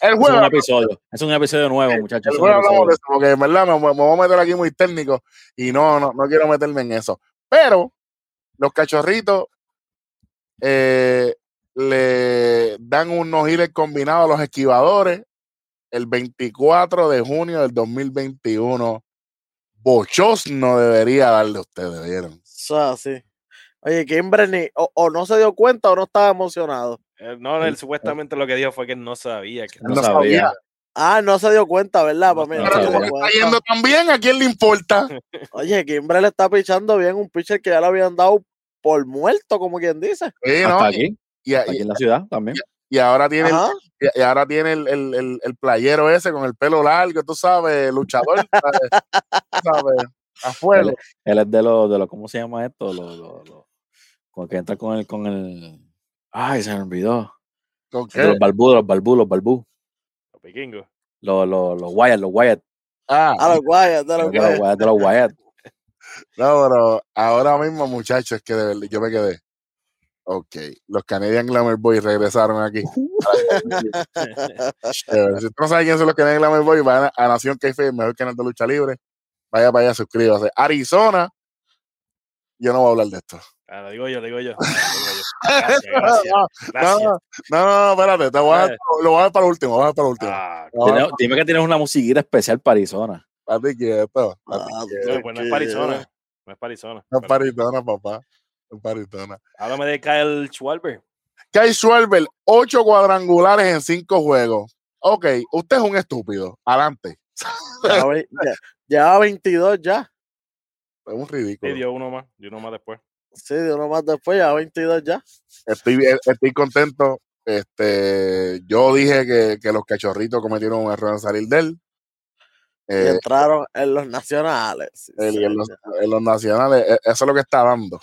El Es un juego, episodio. Es un episodio nuevo, muchachos. el es un juego hablamos de eso, porque en verdad me, me voy a meter aquí muy técnico y no, no, no quiero meterme en eso. Pero los cachorritos eh, le dan unos giles combinados a los esquivadores el 24 de junio del 2021. Bochos no debería darle a ustedes, ¿vieron? Eso es así. Oye, Kimberly, o, o no se dio cuenta o no estaba emocionado. Eh, no, él supuestamente lo que dijo fue que él no sabía. Que No No sabía. sabía. Ah, no se dio cuenta, ¿verdad? No Pues mira, Pero no se como está yendo tan bien, ¿a quién le importa? Oye, Kimberly le está pichando bien un pitcher que ya le habían dado por muerto, como quien dice. Sí, ¿no? Hasta aquí, Y, hasta aquí y- en la ciudad también. y ahora tiene, el. Y- y ahora tiene el, el- el- el playero ese con el pelo largo, tú sabes, luchador, ¿sabes? A fuego. Él es de los, de los, ¿cómo se llama esto? Los, los, los- con que entra con el, con el. Ay, se me olvidó. ¿Con De los qué? balbú, los balbú, los balbú. Los vikingos. Los, los, los Wyatt, los Wyatt. Ah, A los guayas, de De los. Wyatt, de los Wyatt. no, pero ahora mismo, muchachos, que de verdad, yo me quedé. Ok, los Canadian Glamour Boys regresaron aquí. Si tú no sabes quién son los Canadian Glamour Boys, vayan a, Nación Keife, el mejor canal de lucha libre. Vaya para allá, suscríbase. Arizona, yo no voy a hablar de esto. Ah, lo digo yo, lo digo yo. Lo digo yo. Gracias, gracias. No, gracias. no, no, no, espérate, te voy a dejar- lo voy a dejar para el último, lo voy a para el último. Ah, No, dime que tienes una musiquita especial para Arizona. Quieto. Ah, quieto. pues no es para Arizona. No es para Arizona. No es Pero paritona, papá. Paritona. Háblame de Kyle Schwarber. Kai Schwarber, ocho cuadrangulares en cinco juegos. Ok, usted es un estúpido. Adelante. Ya ve- ya- Lleva 22 ya. Es un Sí, ridículo. dio uno más. Dio uno más después. Sí, de uno más después, ya 22 ya. Estoy, bien- estoy contento. Este, yo dije que, que los cachorritos cometieron un error en salir de él. Y Eh, entraron en los nacionales. sí, en, los, en los nacionales, e- eso es lo que está dando.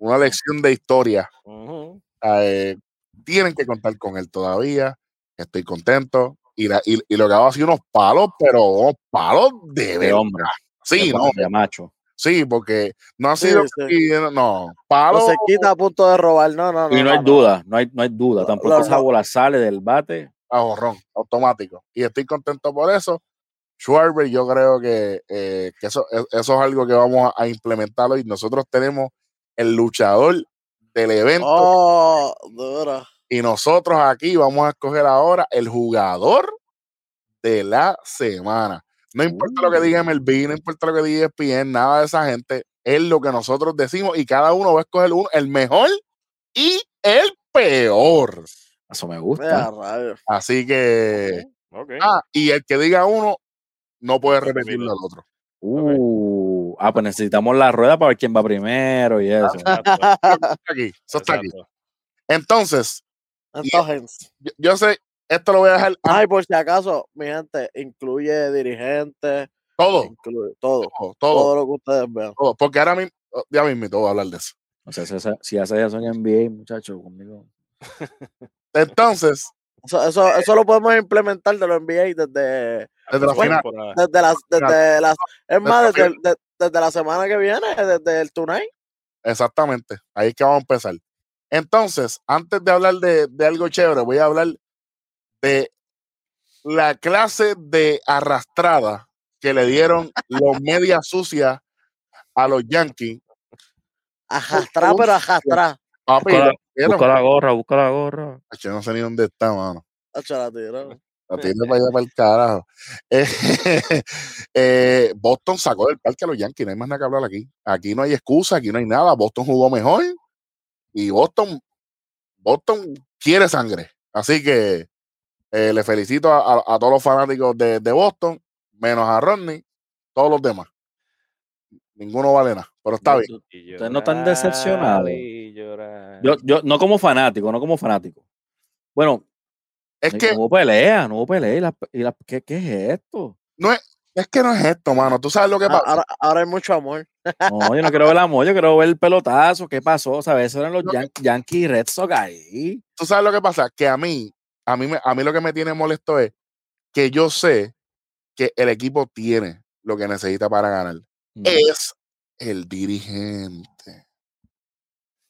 Una lección de historia. Ujú. Eh, tienen que contar con él todavía. Estoy contento. Y, la- y, y lo que hago ha sido unos palos, pero unos palos de De hombre. Sí, no, de macho. sí, porque no ha Sí, sido. sí. aquí, no, No palos. se quita a punto de robar, no, no, no. Y no, hay duda, no hay, no hay duda. No, Tampoco no, esa no. bola sale del bate. a jorrón, automático. Y estoy contento por eso. Schwarber, yo creo que, eh, que eso, es- eso es algo que vamos a, a implementar hoy. Nosotros tenemos el luchador del evento Oh, dura. y nosotros aquí vamos a escoger ahora el jugador de la semana. No importa lo que diga MLB, no importa lo que diga ESPN, nada de esa gente. Es lo que nosotros decimos y cada uno va a escoger uno, el mejor y el peor. Eso me gusta. Así que. Ah, y el que diga uno no puede repetirlo al otro. Uh, ah, pues necesitamos la rueda para ver quién va primero y eso. Está aquí, eso está aquí. Entonces, Entonces, yo, yo sé, esto lo voy a dejar ay, por si acaso, mi gente, incluye dirigentes, todo, incluye todo, todo, todo, todo, lo que ustedes vean. todo, porque ahora mismo, ya mismo voy a hablar de eso. O sea, si, si hace eso en NBA, muchachos, conmigo. Entonces, Eso, eso, eso lo podemos implementar de los NBA desde, desde la Bueno, final, Temporada. desde las, desde las, es más, Desde desde la semana que viene, desde el tonight. exactamente, ahí es que vamos a empezar. Entonces, antes de hablar de, de algo chévere, voy a hablar de la clase de arrastrada que le dieron los medias sucias a los Yankees. Ajastrar, pero ajastrar. Papi, Busca la- Busca gorra, busca la gorra. Yo no sé ni dónde está, mano. Hacho, la tiró. La tiene para allá para el carajo. Eh, eh, Boston sacó del parque a los Yankees, no hay más nada que hablar aquí. Aquí no hay excusa, aquí no hay nada. Boston jugó mejor y Boston, Boston quiere sangre. Así que eh, le felicito a, a- a todos los fanáticos de, de Boston, menos a Rodney, todos los demás. Ninguno vale nada, pero está bien. Ustedes no están decepcionados. Yo, yo, no como fanático, no como fanático. Bueno, Es no- que no hubo pelea, no hubo pelea. ¿Y la, y la- ¿qué, ¿Qué es esto? no es, es que no es esto, mano. Tú sabes lo que Ah, pasa. Ahora, ahora hay mucho amor. No, yo no quiero ver el amor, yo quiero ver el pelotazo. ¿Qué pasó? ¿Sabes? Eso eran los No. Yan- Yankees y Red Sox ahí. tú sabes lo que pasa, que a mí, a mí, a mí lo que me tiene molesto es que yo sé que el equipo tiene lo que necesita para ganar. Es el dirigente.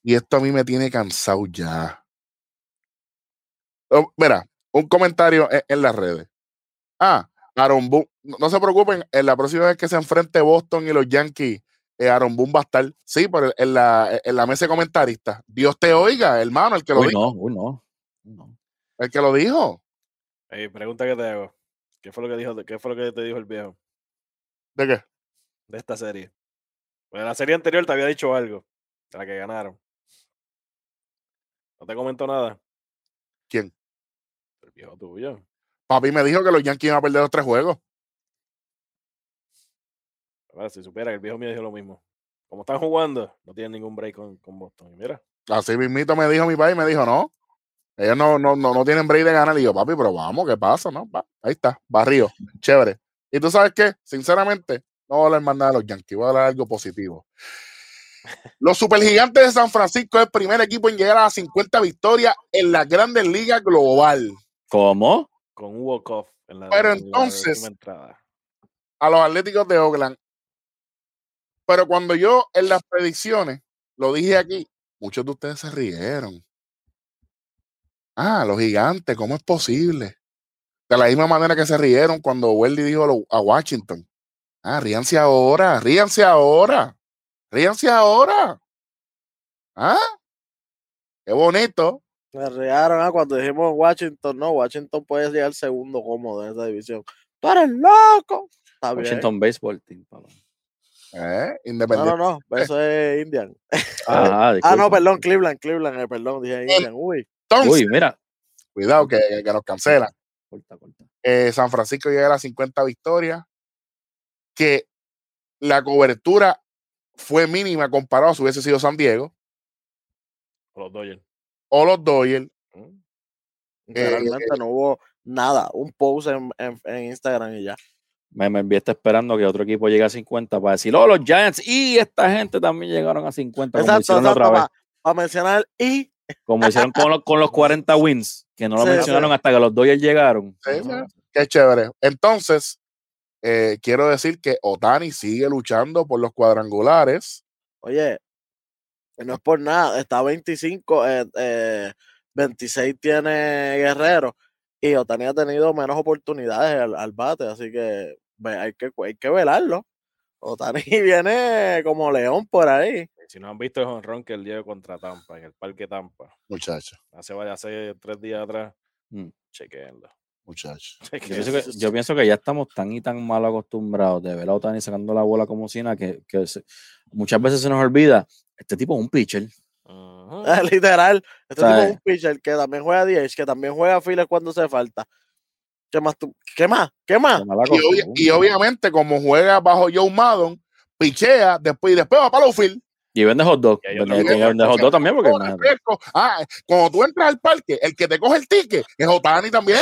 Y esto a mí me tiene cansado ya. Oh, mira, un comentario en, en las redes. Ah, Aaron Boone, no, no se preocupen, en la próxima vez que se enfrente Boston y los Yankees, eh, Aaron Boone va a estar, sí, pero en la, en la mesa de comentaristas. Dios te oiga, hermano, el que lo Uy, dijo. no, uy, no. No. El que lo dijo. Ey, pregunta que te hago. ¿Qué fue lo que dijo? ¿Qué fue lo que te dijo el viejo ¿De qué? de esta serie? Pues en la serie anterior te había dicho algo, de la que ganaron. ¿No te comentó nada? ¿Quién? Tuyo. Papi me dijo que los Yankees iban a perder los tres juegos. A ver, si supiera que el viejo mío dijo lo mismo. Como están jugando, no tienen ningún break con, con Boston. Y mira, Así mismito me dijo mi país, me dijo, no, ellos no, no, no, no tienen break de ganar. Y yo, papi, pero vamos, ¿qué pasa? No, Va, ahí está, barrio, chévere. Y tú sabes qué, sinceramente, no voy a hablar más nada de los Yankees, voy a hablar algo positivo. Los Supergigantes de San Francisco es el primer equipo en llegar a las 50 victorias en la Grandes Ligas Global. ¿Cómo? con un walk-off en la, Pero en la entonces- a los Atléticos de Oakland. Pero cuando yo en las predicciones lo dije aquí, muchos de ustedes se rieron. Ah, los gigantes, ¿cómo es posible? De la misma manera que se rieron cuando Welly dijo a Washington. Ah, ríanse ahora, ríanse ahora, ríanse ahora. Ah, qué bonito. Me regaron ah, cuando dijimos Washington, no, Washington puede llegar segundo cómodo en esa división. ¡Tú eres loco! Está bien. Washington Baseball Team. papá. ¿eh? No, Independiente. no, no, eso es Indian. Ajá, Ah, no, disculpa. perdón, Cleveland, Cleveland, eh, perdón, dije Indian. Uy, Entonces, Uy, mira. cuidado que, que nos cancelan. Corta, corta. eh, San Francisco llega a las 50 victorias, que la cobertura fue mínima comparado si hubiese sido San Diego Los Dodgers. O los Dodgers. Mm. realmente no hubo nada, un post en, en- en Instagram y ya. Me, me enviaste esperando que otro equipo llegue a 50 para decir, oh, los Giants y esta gente también llegaron a 50, como Exacto, hicieron la exacto, otra vez. para mencionar y Como hicieron con los, con los 40 wins, que no lo Sí, mencionaron sí. hasta que los Dodgers llegaron. Sí. Qué chévere. Entonces, eh, quiero decir que Otani sigue luchando por los cuadrangulares. Oye, no es por nada, está 25, eh, eh, 26 tiene Guerrero y Otani ha tenido menos oportunidades al, al bate, así que ve- hay que, hay que velarlo. Otani viene como león por ahí. Si no han visto el honrón que él lleva contra Tampa, en el Parque Tampa, Muchachos, hace, hace tres días atrás, Mm. chequenlo. muchachos. Yo pienso, que, yo pienso que ya estamos tan y tan mal acostumbrados de ver a Otani sacando la bola como si nada que, que se- muchas veces se nos olvida, este tipo es un pitcher. Literal, este tipo es un pitcher que también juega 10, que también juega files cuando se falta. ¿Qué más tú? ¿Qué más? ¿Qué más? Y, obviamente, como juega bajo Joe Maddon, pichea después y después va para los field. Y vende hot dog. Y Vende, que- vender hot dog también porque. Ah, cuando tú entras al parque, el que te coge el ticket es Otani también.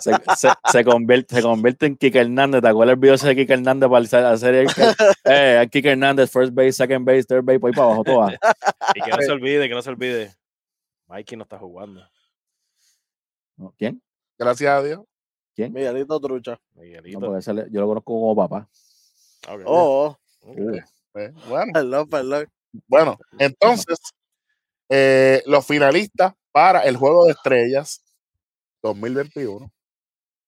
se, se, se convierte, se convierte en Kike Hernández. ¿Te acuerdas el video ese de Kike Hernández para hacer- hacer el, eh, Kike Hernández, first base, second base, third base, por ahí para abajo, todas. Y que no se olvide, que no se olvide. Mikey no está jugando. ¿Quién? Gracias a Dios. Miguelito Trucha. Miguelito. No, porque ese le- yo lo conozco como papá. Ah, ok. Oh, oh, Ok. Eh, bueno, perdón, perdón. bueno, entonces, eh, los finalistas para el Juego de Estrellas 2021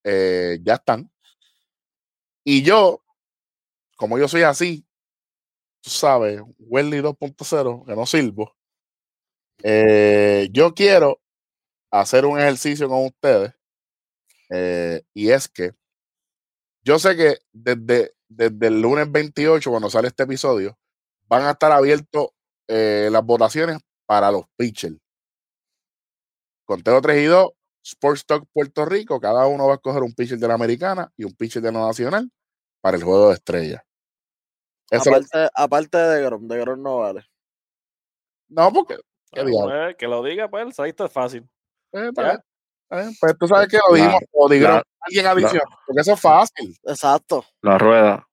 eh, ya están. Y yo, como yo soy así, tú sabes, Welly 2.0, que no sirvo, eh, yo quiero hacer un ejercicio con ustedes. eh, y es que yo sé que desde, desde el lunes 28, cuando sale este episodio, van a estar abiertos eh, las votaciones para los pitchers. Conteo 3 y 2, Sports Talk Puerto Rico, cada uno va a escoger un pitcher de la americana y un pitcher de la nacional para el juego de estrellas. Eso lo- Aparte, de Grom, de Grom no vale. no, porque pues, que lo diga, pues, ahí está fácil. eh, está está pues tú sabes que lo dijimos, o digo, la- alguien adicional, porque eso es fácil. Exacto. La rueda.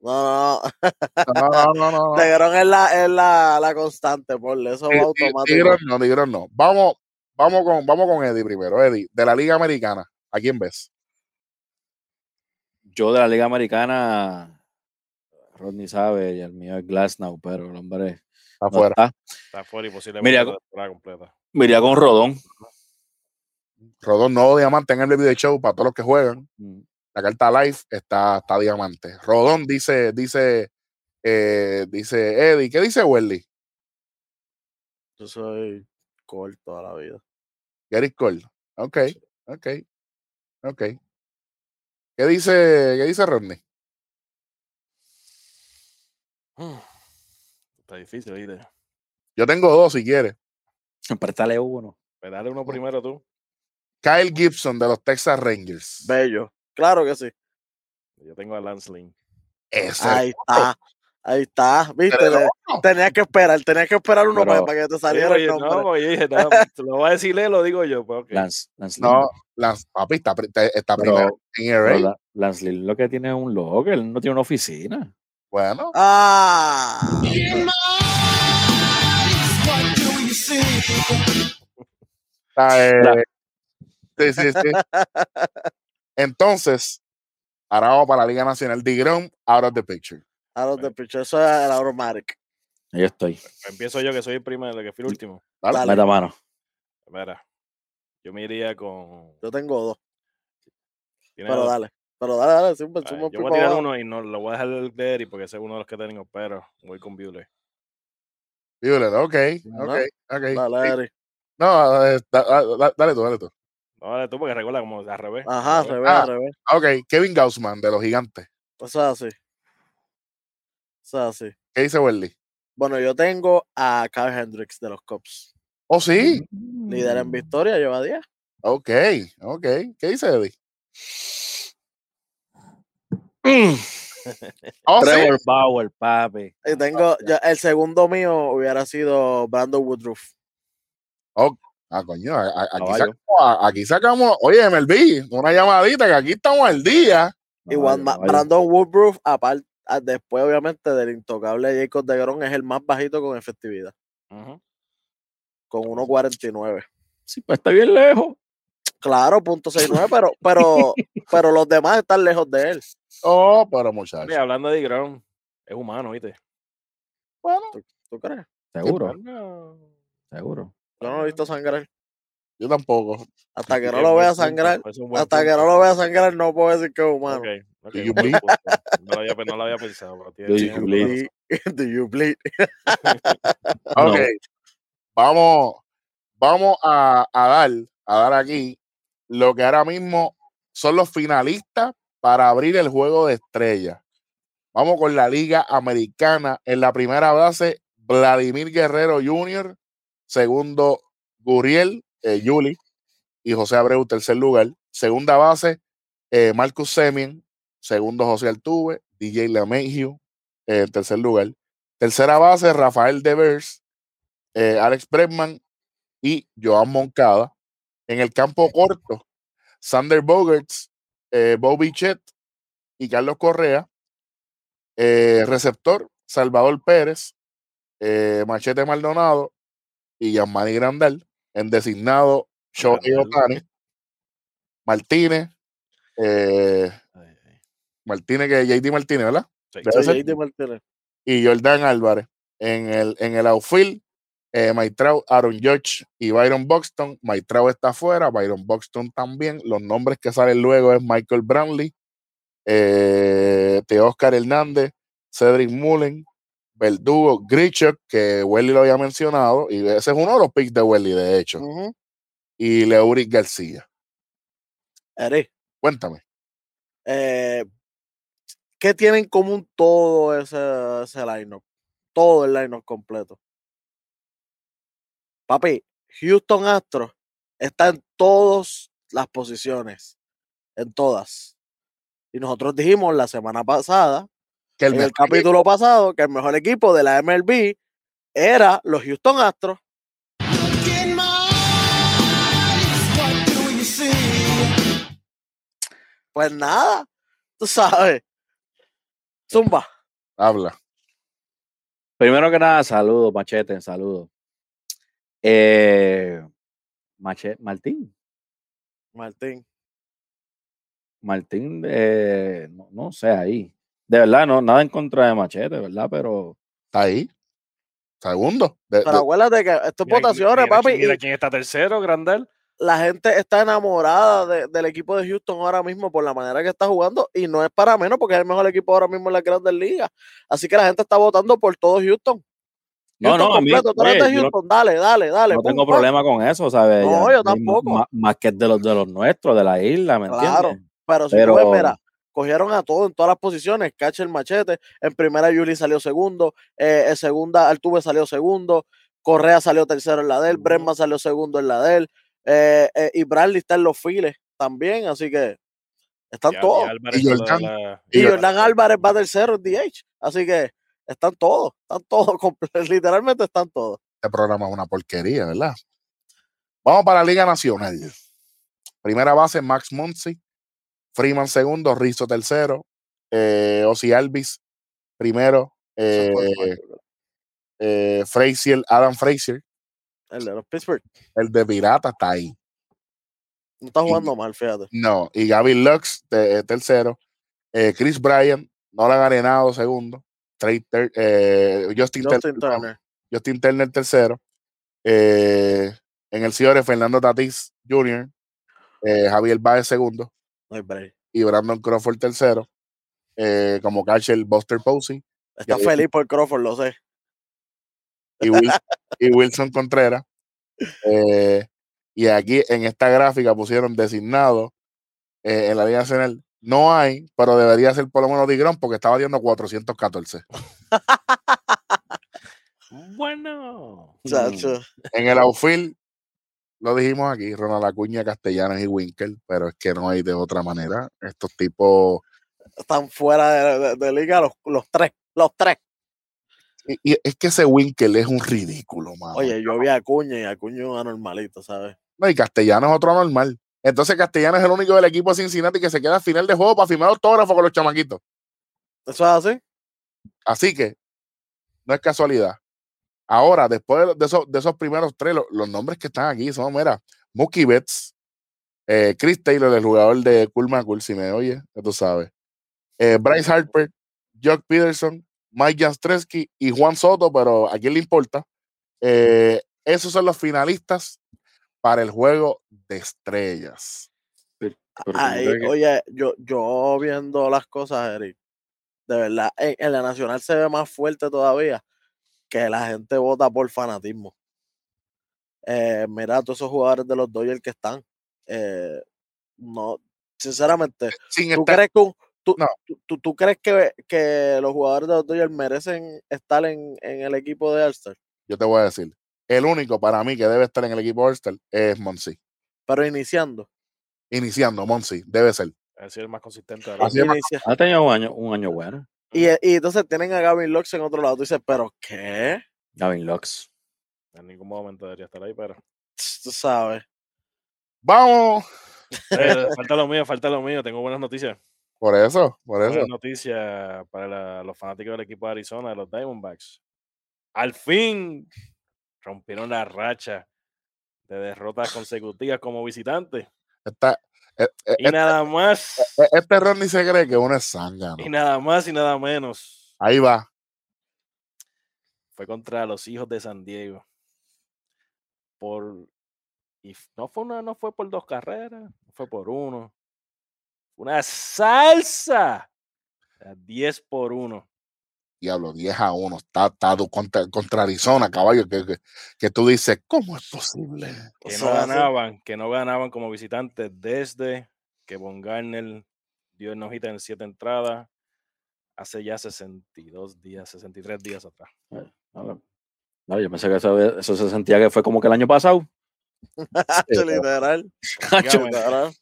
No, no, no. No, no, es la, es la, la constante, por eso va automático. Tigres no, no. Vamos, vamos con, vamos con Eddie primero. Eddie, de la Liga Americana, ¿a quién ves? Yo de la Liga Americana, Rodney sabe, y el mío es Glasnow, pero el hombre no Afuera. está. Está fuera y posiblemente Mira, la temporada completa. Me iría con Rodón. Rodón, nuevo diamante en el video show para todos los que juegan. Mm, La carta live está, está diamante. Rodón dice, dice, eh, dice Eddie. ¿Qué dice Welly? Yo soy corto toda la vida. Gary Cole. Ok, ok, ok. ¿Qué dice, qué dice Rodney? Está difícil, ¿viste? Yo tengo dos si quieres. Préstale uno. Pero dale uno primero tú. Kyle Gibson de los Texas Rangers. Bello. Claro que sí. Yo tengo a Lance Lynn. Ese Ahí está. Ahí está. Viste, no. tenías que esperar, tenías que esperar uno más para que te saliera Oye, el nombre. no, dije, no, lo voy a decirle, lo digo yo. Pues. Lance, Lance No, Lynn. las, papi, está, está- primero en Pero ERA. la- Lance Lynn lo que tiene es un logo, él no tiene una oficina. Bueno, Ah, está, eh, sí, sí, sí. Entonces, ahora vamos para la Liga Nacional. Digrom, out of the picture. out of the picture. Eso es el automatic. Ahí estoy. Empiezo yo, que soy el primero, que fui el último. Dale. Dale. Meta mano. Mira, yo me iría con. Yo tengo dos. ¿tienes Pero dos? dale. Pero dale, dale. Siempre, Ah, yo voy a tirar abajo. uno y no lo voy a dejar de Eric porque ese es uno de los que tengo, pero voy con Bueller. Violet, ok, ok, ok. Dale. No, eh, da- da- da- dale tú, dale tú. No, dale tú porque recuerda como al revés. Ajá, al revés. Ah. al revés. Ok, Kevin Gaussman de los Gigantes. Eso es así. Eso es así. ¿Qué dice Welly? Bueno, yo tengo a Carl Hendricks de los Cubs. Oh, sí. Líder en victoria, lleva 10. Ok, ok. ¿Qué dice Eddie? Oh, sí. Trevor Bauer, papi. Y tengo, ya, el segundo mío hubiera sido Brandon Woodruff. Ah, coño, a- a- aquí, sacamos, a- aquí sacamos, oye, MLB, una llamadita que aquí estamos al día. Ma- caballo. Brandon Woodruff, aparte, después obviamente del intocable Jacob de Gron, es el más bajito con efectividad, Ujú. con 1.49. Sí, pues está bien lejos. Claro, punto 69, pero, pero, pero los demás están lejos de él. Oh, pero muchachos. Hablando de Grom, es humano, ¿viste? Bueno, ¿Tú crees? Seguro, No. seguro. Yo no lo he visto sangrar. yo tampoco. Hasta que no lo vea sangrar, hasta que no lo vea sangrar, no puedo decir que es humano. Ok, ok, Do you un buen bleed? punto. No lo había, no lo había pensado. pero tiene- Do you bleed? Do you bleed? No. Ok. Vamos, vamos a, a dar, a dar aquí lo que ahora mismo son los finalistas para abrir el juego de estrellas. Vamos con la Liga Americana. En la primera base, Vladimir Guerrero Jr., segundo, Guriel, eh, Yuli y José Abreu, tercer lugar. Segunda base, eh, Marcus Semien, segundo, José Altuve, DJ LeMahieu, eh, tercer lugar. Tercera base, Rafael Devers, eh, Alex Bregman y Joan Moncada. En el campo corto, Sander Bogarts, eh, Bobby Chet y Carlos Correa. Receptor, Salvador Pérez, Machete Maldonado y Yamani Grandal. En designado, Shohei. Otani, Martínez, eh. Martínez, que es JD Martínez, ¿verdad? Sí. JD Martínez. y Jordan Álvarez. En el, en el outfield, eh, Maitrao, Aaron George y Byron Buxton. Maitrao está afuera, Byron Buxton también. Los nombres que salen luego es Michael Brownlee, eh, Teoscar Hernández, Cedric Mullen, Verdugo, Grichuk, que Welly lo había mencionado, y ese es uno de los picks de Welly, de hecho, y Leuric García. Eric, Cuéntame. eh, ¿qué tiene en común todo ese, ese line-up? Todo el line-up completo. Papi, Houston Astros está en todas las posiciones. En todas. Y nosotros dijimos la semana pasada, Que el en el mejor capítulo pasado, que el mejor equipo de la MLB era los Houston Astros. Pues nada, tú sabes. Zumba. Habla. Primero que nada, saludos, Machete, saludos. Eh, Mache- Martín, Martín. Martín, eh, no, no sé ahí. De verdad, no, nada en contra de Machete, ¿verdad? Pero Está ahí. Segundo. De- Pero de- acuérdate que esto es Mira, votaciones, mira papi. Mira y quién está tercero, Grandel. la gente está enamorada de- del equipo de Houston ahora mismo por la manera que está jugando. Y no es para menos porque es el mejor equipo ahora mismo en la grandes ligas. Así que la gente está votando por todo Houston. No, Houston no, a mí, completo, oye, de yo no- dale, dale, dale. no pum, tengo problema con eso, ¿sabes? No, Ya, yo tampoco. Más, que de los de los nuestros, de la isla, ¿me Claro. entiendes? Pero si Pero- tú ves, mira, cogieron a todo en todas las posiciones, catcher machete, en primera Yuli salió segundo, eh, en segunda Altuve salió segundo, Correa salió tercero en la de él, Ujú. Brenman salió segundo en la de él, eh, eh, y Bradley está en los files también, así que están todos. Y Jordan- la- la- Y y- Jordan Álvarez va tercero en DH, así que están todos, están todos, literalmente están todos. Este programa es una porquería, ¿verdad? Vamos para la Liga Nacional. Primera base, Max Muncy. Freeman segundo, Rizzo tercero. Eh, Ozzy Alvis primero. Eh, eh, Frazier, Adam Frazier, el de los Pittsburgh. el de Pirata, está ahí. No está Y- jugando mal, fíjate. No, y Gavin Lux, te- eh, tercero. Eh, Chris Bryan, Nolan Arenado, segundo. Trey Ter- eh, Justin, Justin Turner, Turner. Justin Turner, tercero. Eh, en el Ciore, Fernando Tatís Jr., Javier Baez, segundo. No hay break. Y Brandon Crawford, tercero. Eh, como catcher, Buster Posey. Está feliz por Crawford, lo sé. y, Wil- y Wilson Contreras. Eh, y aquí en esta gráfica pusieron designado eh, en la Liga Nacional. No hay, pero debería ser por lo menos Digrón porque estaba dando 414. Bueno. Chacho. En el outfield, lo dijimos aquí, Ronald Acuña, Castellanos y Winkel, pero es que no hay de otra manera. Estos tipos. Están fuera de, de- de liga los, los tres. Los tres. Y, y es que ese Winkel es un ridículo, mano. Oye, yo vi a Acuña y Acuña es un anormalito, ¿sabes? No, y Castellanos es otro normal. Entonces Castellanos es el único del equipo de Cincinnati que se queda al final de juego para firmar autógrafo con los chamaquitos. ¿Eso es así? Así que no es casualidad. Ahora, después de, de esos, de esos primeros tres, lo- los nombres que están aquí son, mira, Mookie Betts, eh, Chris Taylor, el jugador de Cool Cool, si me oye, ya tú sabes. eh, Bryce Harper, Jock Peterson, Mike Jastreski y Juan Soto, pero a quién le importa. Eh, esos son los finalistas para el juego de estrellas. Ay, que- oye, yo, yo viendo las cosas, Eric, de verdad, en, en la nacional se ve más fuerte todavía que la gente vota por fanatismo. Eh, mira, todos esos jugadores de los Dodgers que están, eh, no, sinceramente, Sin ¿tú estar- crees que, un- tú, No. tú- tú- tú crees que, que los jugadores de los Dodgers merecen estar en, en el equipo de All-Star? yo te voy a decir, el único para mí que debe estar en el equipo All-Star es Monsi. Pero iniciando. Iniciando, Monsi, debe ser. Así es el más consistente. Es más- inicia- Ha tenido un año, un año bueno. Y, y entonces tienen a Gavin Lux en otro lado. Tú dices, ¿pero qué? Gavin Lux. En ningún momento debería estar ahí, pero. Tú sabes. Vamos. Eh, falta lo mío, falta lo mío. Tengo buenas noticias. Por eso, por eso. Buenas noticias para la- los fanáticos del equipo de Arizona, de los Diamondbacks. Al fin rompieron la racha de derrotas consecutivas como visitantes. Esta- e- e- Y nada más, e- este error ni se cree que uno es zángano. y nada más y nada menos. Ahí va. Fue contra los hijos de San Diego. Por. Y no fue una, no fue por dos carreras, fue por uno. Una salsa. a 10 por 1. Diablo, 10 a 1. Está, contra, contra Arizona, caballo. Que, que, que tú dices, ¿cómo es posible? Que no ganaban, que no ganaban como visitantes desde que Von Garner dio el nojita en siete entradas hace ya 62 días, 63 días atrás. No, no, yo pensé que eso, eso se sentía que fue como que el año pasado. pero- literal.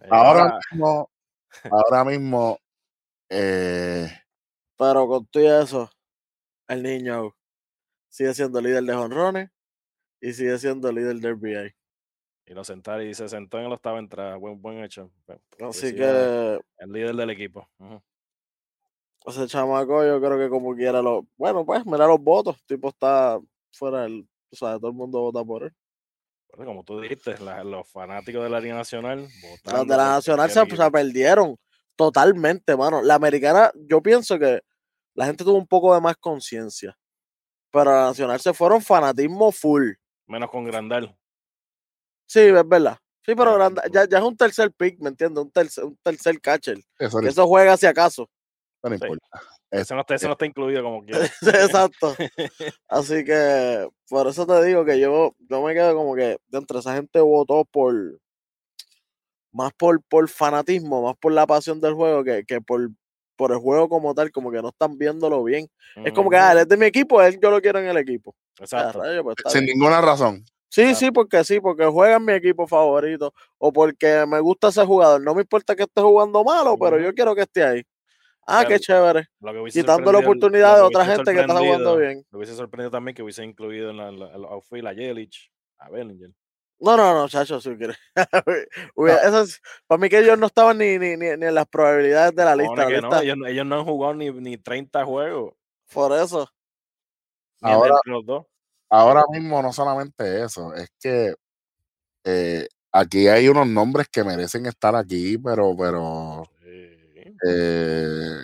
Eh, Ahora mismo, ahora mismo, eh, Pero con todo eso, el niño sigue siendo líder de jonrones y sigue siendo líder del RBI. y lo sentaron y se sentó en la octava entrada. Buen, buen hecho. Así sí, que El líder del equipo. Ujú. ese chamaco, yo creo que como quiera lo. Bueno, pues, mira los votos. El tipo está fuera del. O sea, todo el mundo vota por él. Bueno, como tú dijiste, la- los fanáticos de la Liga Nacional Los votando de la Nacional se, perdieron totalmente, mano. La americana, yo pienso que la gente tuvo un poco de más conciencia. Pero la Nacional se fueron fanatismo full. Menos con Grandal. Sí, es verdad. Sí, pero Granda- sí, ya, ya es un tercer pick, ¿me entiendes? Un tercer, un tercer catcher. eso, Que eso juega si acaso. eso no Sí. importa. Ese no, está, ese no está incluido como quiera. Exacto. Así que por eso te digo que yo, yo me quedo como que de entre esa gente votó por más por, por fanatismo, más por la pasión del juego que, que por, por el juego como tal, como que no están viéndolo bien. Es como que, ah, él es de mi equipo, él yo lo quiero en el equipo. Exacto. rayo, pues, Sin bien. ninguna razón. Sí, Claro. sí, porque sí, porque juega en mi equipo favorito o porque me gusta ese jugador. No me importa que esté jugando malo, pero yo quiero que esté ahí. Ah, qué chévere. Lo Quitando la oportunidad lo de otra gente que está jugando bien. Me hubiese sorprendido también que hubiese incluido en la, la, el outfield a Yelich, a Bellinger. No, no, no, chacho, si quieres. Esas- para mí que ellos no estaban ni, ni, ni, ni en las probabilidades de la lista. que no, lista- ellos, no- ellos no han jugado ni, ni 30 juegos. Por eso. Ahora- entre los dos. Ahora mismo no solamente eso, es que eh, aquí hay unos nombres que merecen estar aquí, pero, pero, Sí. eh,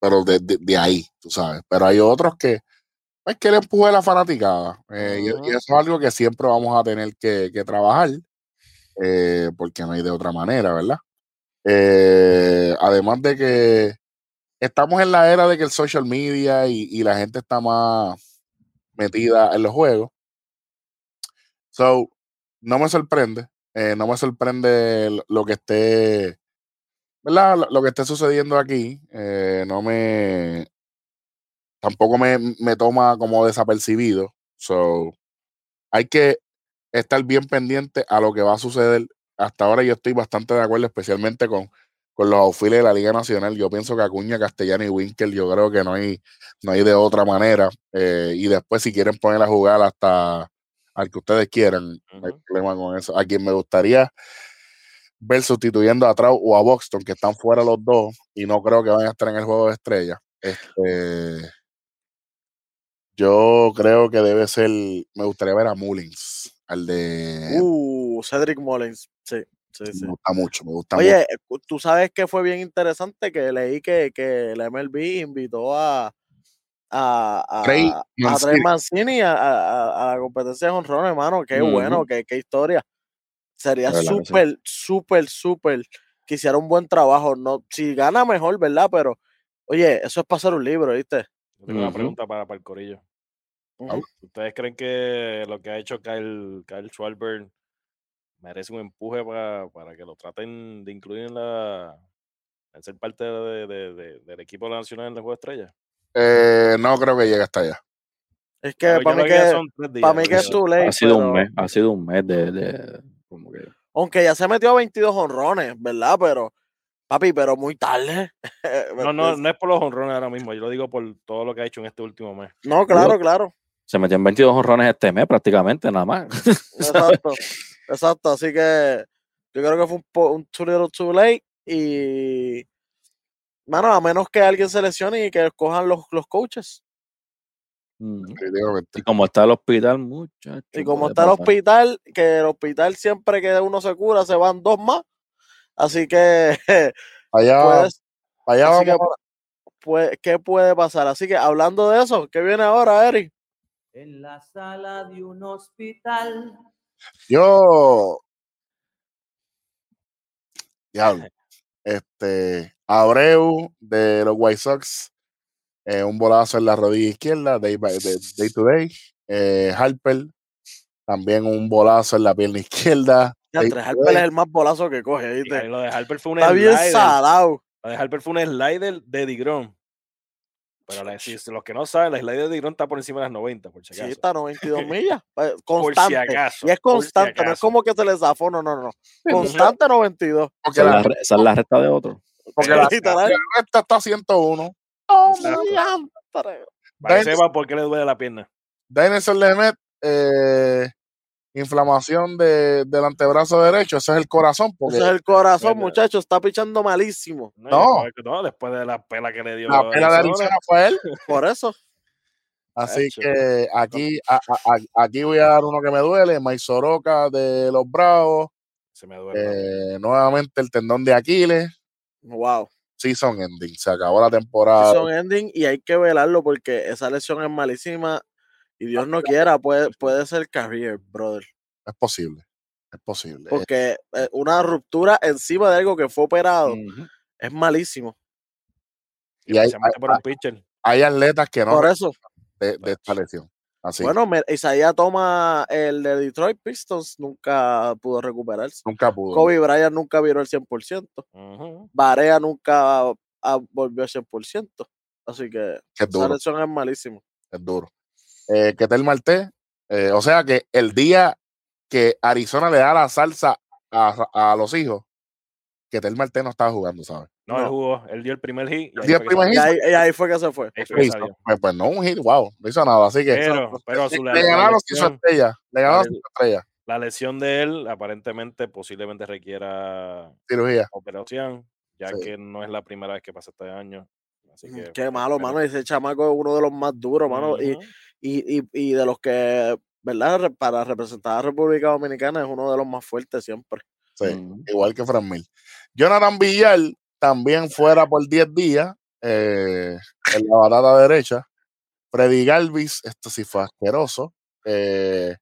pero de, de- de ahí, tú sabes. Pero hay otros que es que le empuje la fanaticada. eh, y- y, Ujú. eso es algo que siempre vamos a tener que, que trabajar, eh, porque no hay de otra manera, ¿verdad? Eh, además de que estamos en la era de que el social media y, y la gente está más metida en los juegos. So, no me sorprende, no me sorprende lo- que esté, ¿verdad? Lo, lo que esté sucediendo aquí, no me, tampoco me, me toma como desapercibido. So, hay que estar bien pendiente a lo que va a suceder. Hasta ahora yo estoy bastante de acuerdo, especialmente con, con los auxiles de la Liga Nacional. Yo pienso que Acuña, Castellano y Winkel, yo creo que no hay, no hay de otra manera. Eh, y después, si quieren poner a jugar hasta al que ustedes quieran, no hay problema con eso. A quien me gustaría ver sustituyendo a Trout o a Boxton, que están fuera los dos, y no creo que vayan a estar en el juego de estrella. Este, yo creo que debe ser, me gustaría ver a Mullins, al de... Uh, Cedric Mullins. Sí, sí, sí. me gusta mucho, me gusta mucho. Oye, tú sabes que fue bien interesante que leí que, que la MLB invitó a a, Trey a, a Mancini. Trey Mancini a, a- a la competencia de honrón, hermano. Qué bueno, qué, qué historia. Sería súper, súper, súper que hiciera un buen trabajo. No, si gana mejor, ¿verdad? Pero, oye, eso es para hacer un libro, ¿viste? Yo tengo una pregunta para, para el Corillo. Ujú. ¿Ustedes creen que lo que ha hecho Kyle, Kyle Schwarber merece un empuje para, para que lo traten de incluir en la en ser parte de- de- de- del equipo nacional en el juego de estrellas? Eh, no creo que llegue hasta allá. Es que para mí que tres para días, mí que es too late, Ha sido un mes, ha sido un mes de, de como que aunque ya se metió a 22 honrones, ¿verdad? Pero, papi, pero muy tarde. No, no, no es por los honrones ahora mismo, yo lo digo por todo lo que ha hecho en este último mes. No, claro, claro. se metió en 22 honrones este mes prácticamente, nada más. Exacto. Exacto. Así que yo creo que fue un, un too little too late. Y, mano, a menos que alguien se lesione y que escojan los, los coaches. Y como está el hospital, muchachos. Y como está el hospital, que el hospital siempre que uno se cura, se van dos más. Así que, Allá, pues, allá así que, vamos. pues, ¿qué puede pasar? Así que, hablando de eso, ¿qué viene ahora, Eric? En la sala de un hospital. Yo. Diablo. Este. Abreu de los White Sox. eh, un bolazo en la rodilla izquierda, day, by- de- day to day. Eh, Harper. También un bolazo en la pierna izquierda. Ya, tres Harper es el más bolazo que coge, ¿viste? lo de Harper fue un Está bien slider. salado. Lo de Harper fue un slider de Digron. Pero la- si, los que no saben, la slider de Digron está por encima de las 90, por si Sí, acaso. está a 92 millas. eh, Por si Constante. acaso. y es por si constante, no es como que se le zafó, no, no, no. Constante 92. Porque Esa es la, esa es la recta de otro. porque la, la recta está a 101. Oh, Exacto. my God. Para- que sepan por qué le duele la pierna. Denison Lemet, eh, inflamación de, del antebrazo derecho, ese es el corazón, porque Ese es el corazón, Bueno. muchacho. Está pichando malísimo. No, No. después, no, después de la pela que le dio. la pena de Arizona. Fue él. Por eso. Así que aquí, a- a- a- aquí voy a dar uno que me duele, Mike Soroka de los Bravos, Se me duele. eh, nuevamente el tendón de Aquiles, Wow. season ending, se acabó la temporada. Son ending y hay que velarlo porque esa lesión es malísima. Y Dios no quiera, puede, puede ser career, brother. Es posible, es posible. Porque eh, una ruptura encima de algo que fue operado es malísimo. y hay, Especialmente hay- por un pitcher. hay atletas que no Por eso. de, de esta lesión. Así, Bueno, Isaiah toma el de Detroit Pistons, nunca pudo recuperarse. nunca pudo. Kobe Bryant nunca viró el 100%. Ujú. Barea nunca ah, volvió al 100%. Así que que es esa lesión es malísima. es duro. Eh, Ketel Marte, eh, o sea que el día que Arizona le da la salsa a, a los hijos, Ketel Marte no estaba jugando, ¿sabes? No, él No. jugó, él dio el primer hit. y ahí Dio fue el que primer Y salió. ahí, y ahí fue que se fue. Ahí fue ¿Qué que. Pues, pues no un hit, wow, no hizo nada, así que Pero, pero su, la, le la ganaron sin su estrella, le ganaron su estrella, la lesión de él aparentemente posiblemente requiera cirugía. operación, ya Sí. que no es la primera vez que pasa este año. Así que, Mm, Qué malo, pero- mano. Ese chamaco es uno de los más duros, mano. Y, Ujú. Y, y, y de los que, ¿verdad? Para representar a República Dominicana es uno de los más fuertes siempre. Sí, Mm. igual que Fran Mil. Jonathan Villar también fuera por 10 días eh, en la batata derecha. Freddy Galvis, esto sí fue asqueroso. eh,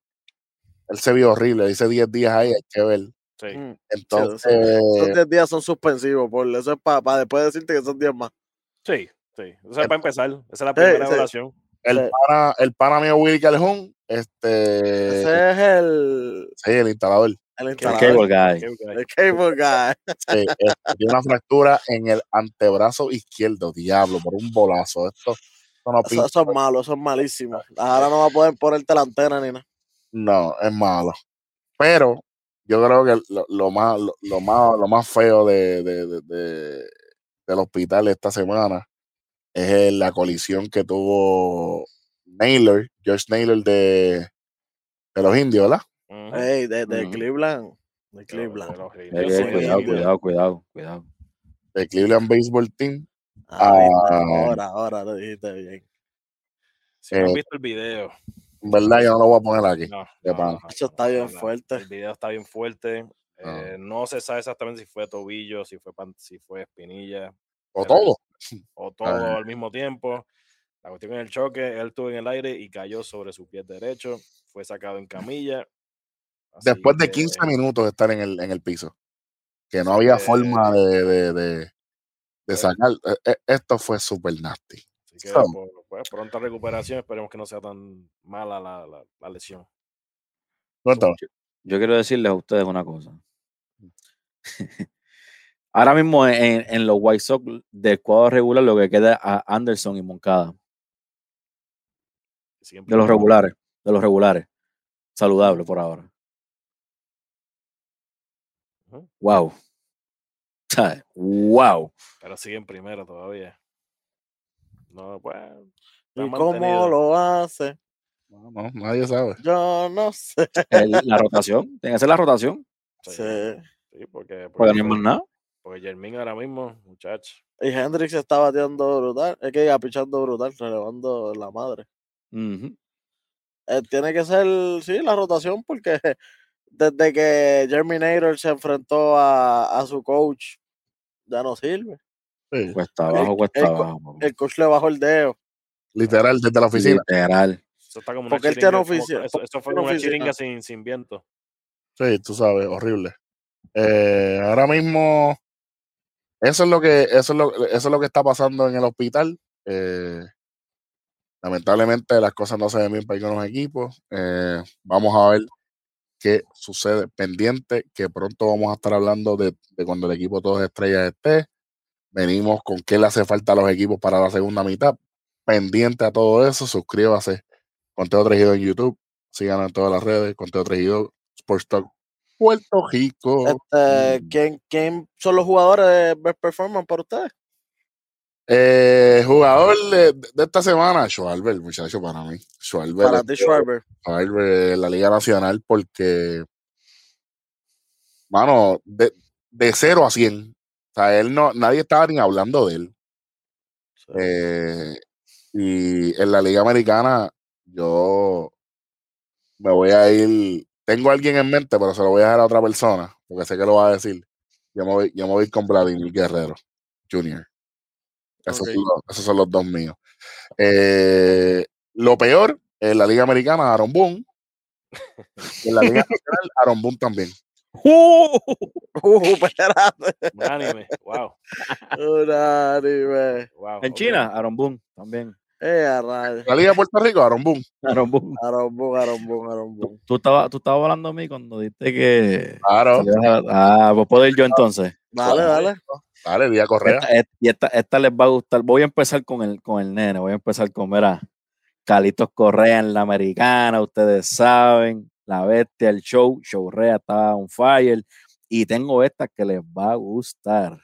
él se vio horrible, dice 10 días ahí, hay que ver. Sí. Mm, Entonces, Esos 10 días son suspensivos, por eso es para después decirte que son 10 más. Sí, sí. O sea, El- para empezar, esa es la Sí, primera sí. evaluación. El, sí. pana, el pana mío Willy Calhoun, este, Ese es el, sí, el instalador, el cable guy. El cable guy. sí, este, tiene una fractura en el antebrazo izquierdo, diablo, por un bolazo. Esto, esto no Eso, eso es malo, eso es malísimo. Ahora no va a poder ponerte la antena ni nada. No, es malo. Pero yo creo que lo, lo más, lo, lo más, lo más feo de, de- de- de- del hospital esta semana es la colisión que tuvo Naylor, George Naylor de, de los indios, ¿verdad? Ujú. Ey, de. Cleveland. De Cleveland. Eh, eh, sí, cuidado, cuidado, cuidado, cuidado. De Cleveland Baseball Team. Ah, Ah. ahora, ahora lo dijiste bien. Si no han Eh, visto el video, En verdad, yo no lo voy a poner aquí. no, de no, Eso está no, bien fuerte. El video está bien fuerte. Ah. eh, no se sabe exactamente si fue tobillo, si fue pan- si fue espinilla O todo. o todo al mismo tiempo. La cuestión en el choque, él estuvo en el aire y cayó sobre su pie derecho. Fue sacado en camilla. así Después de que- 15 minutos de estar en el, en el piso. Que no había que- forma de, de, de, de Pues- sacar. eh, eh, Esto fue super nasty. Así que, So- por- pues, pronta recuperación. Esperemos que no sea tan mala la, la- la lesión. Cuéntame. Yo quiero decirles a ustedes una cosa. Ahora mismo en, en los White Sox del cuadro regular lo que queda es a Anderson y Moncada. Siempre De los regulares. De los regulares. Saludable por ahora. Ujú. Wow. ¿Sabes? Wow. Pero siguen primero todavía. No, pues. ¿Y cómo lo hace? No, no, nadie sabe. Yo no sé. El- la rotación. Tiene que ser la rotación. Sí, Sí. sí, porque, Porque porque, no hay más nada. Porque Jermín ahora mismo, muchacho. Y Hendrix está bateando brutal. Es que iba pichando brutal, relevando la madre. Eh, tiene que ser, sí, la rotación, porque desde que Germinator se enfrentó a, a su coach, ya no sirve. Sí, Cuesta abajo, cuesta el abajo. papá. El coach le bajó el dedo. Literal, desde la oficina. Literal. Eso está como una Porque él tiene chiringa, como- ofici- eso, eso fue como una oficina. chiringa sin, sin viento. Sí, tú sabes, horrible. Eh, ahora mismo, eso es lo que, eso es lo, eso es lo que está pasando en el hospital. Eh, lamentablemente las cosas no se ven bien para algunos equipos. Eh, vamos a ver qué sucede pendiente, que pronto vamos a estar hablando de, de cuando el equipo todos estrellas esté. Venimos con qué le hace falta a los equipos para la segunda mitad. Pendiente a todo eso, suscríbase. Conteo Tregido en YouTube. Síganos en todas las redes. Conteo Tregido, Sports Talk, Puerto Rico. Este, Mm. ¿quién, ¿Quién son los jugadores de Best Performance para ustedes? Eh, jugador de, de esta semana, Schwarber, muchacho, para mí. Schwarber, Para ti, Schwarber. Schwarber la Liga Nacional, porque, mano, de, de 0 a 100. O sea, él no, nadie estaba ni hablando de él. Eh, y en la Liga Americana, yo me voy a ir. Tengo a alguien en mente, pero se lo voy a dejar a otra persona, porque sé que lo va a decir. Yo me voy, yo me voy con Vladimir Guerrero Jr. Esos, son, los, esos son los dos míos. Eh, lo peor, en la Liga Americana, Aaron Boone. En la Liga Nacional, Aaron Boone también. Uh, espérate. Un anime. Wow. Un anime. wow En. China, Aaron Boone también. Eh, a rayos. La Liga de Puerto Rico, Aaron Boone. Aaron Boone. Aaron Boone, Aaron Boone, Aaron Boone. Tú estabas tú estabas hablando a mí cuando dijiste que. Claro. Ah, pues puedo ir yo entonces. Dale, dale. Dale, Día Correa. Esta, y esta, esta les va a gustar. Voy a empezar con el, con el nene. Voy a empezar con, mira, Calitos Correa en la americana. Ustedes saben, la bestia, el show. Showrea está on fire. Y tengo esta que les va a gustar.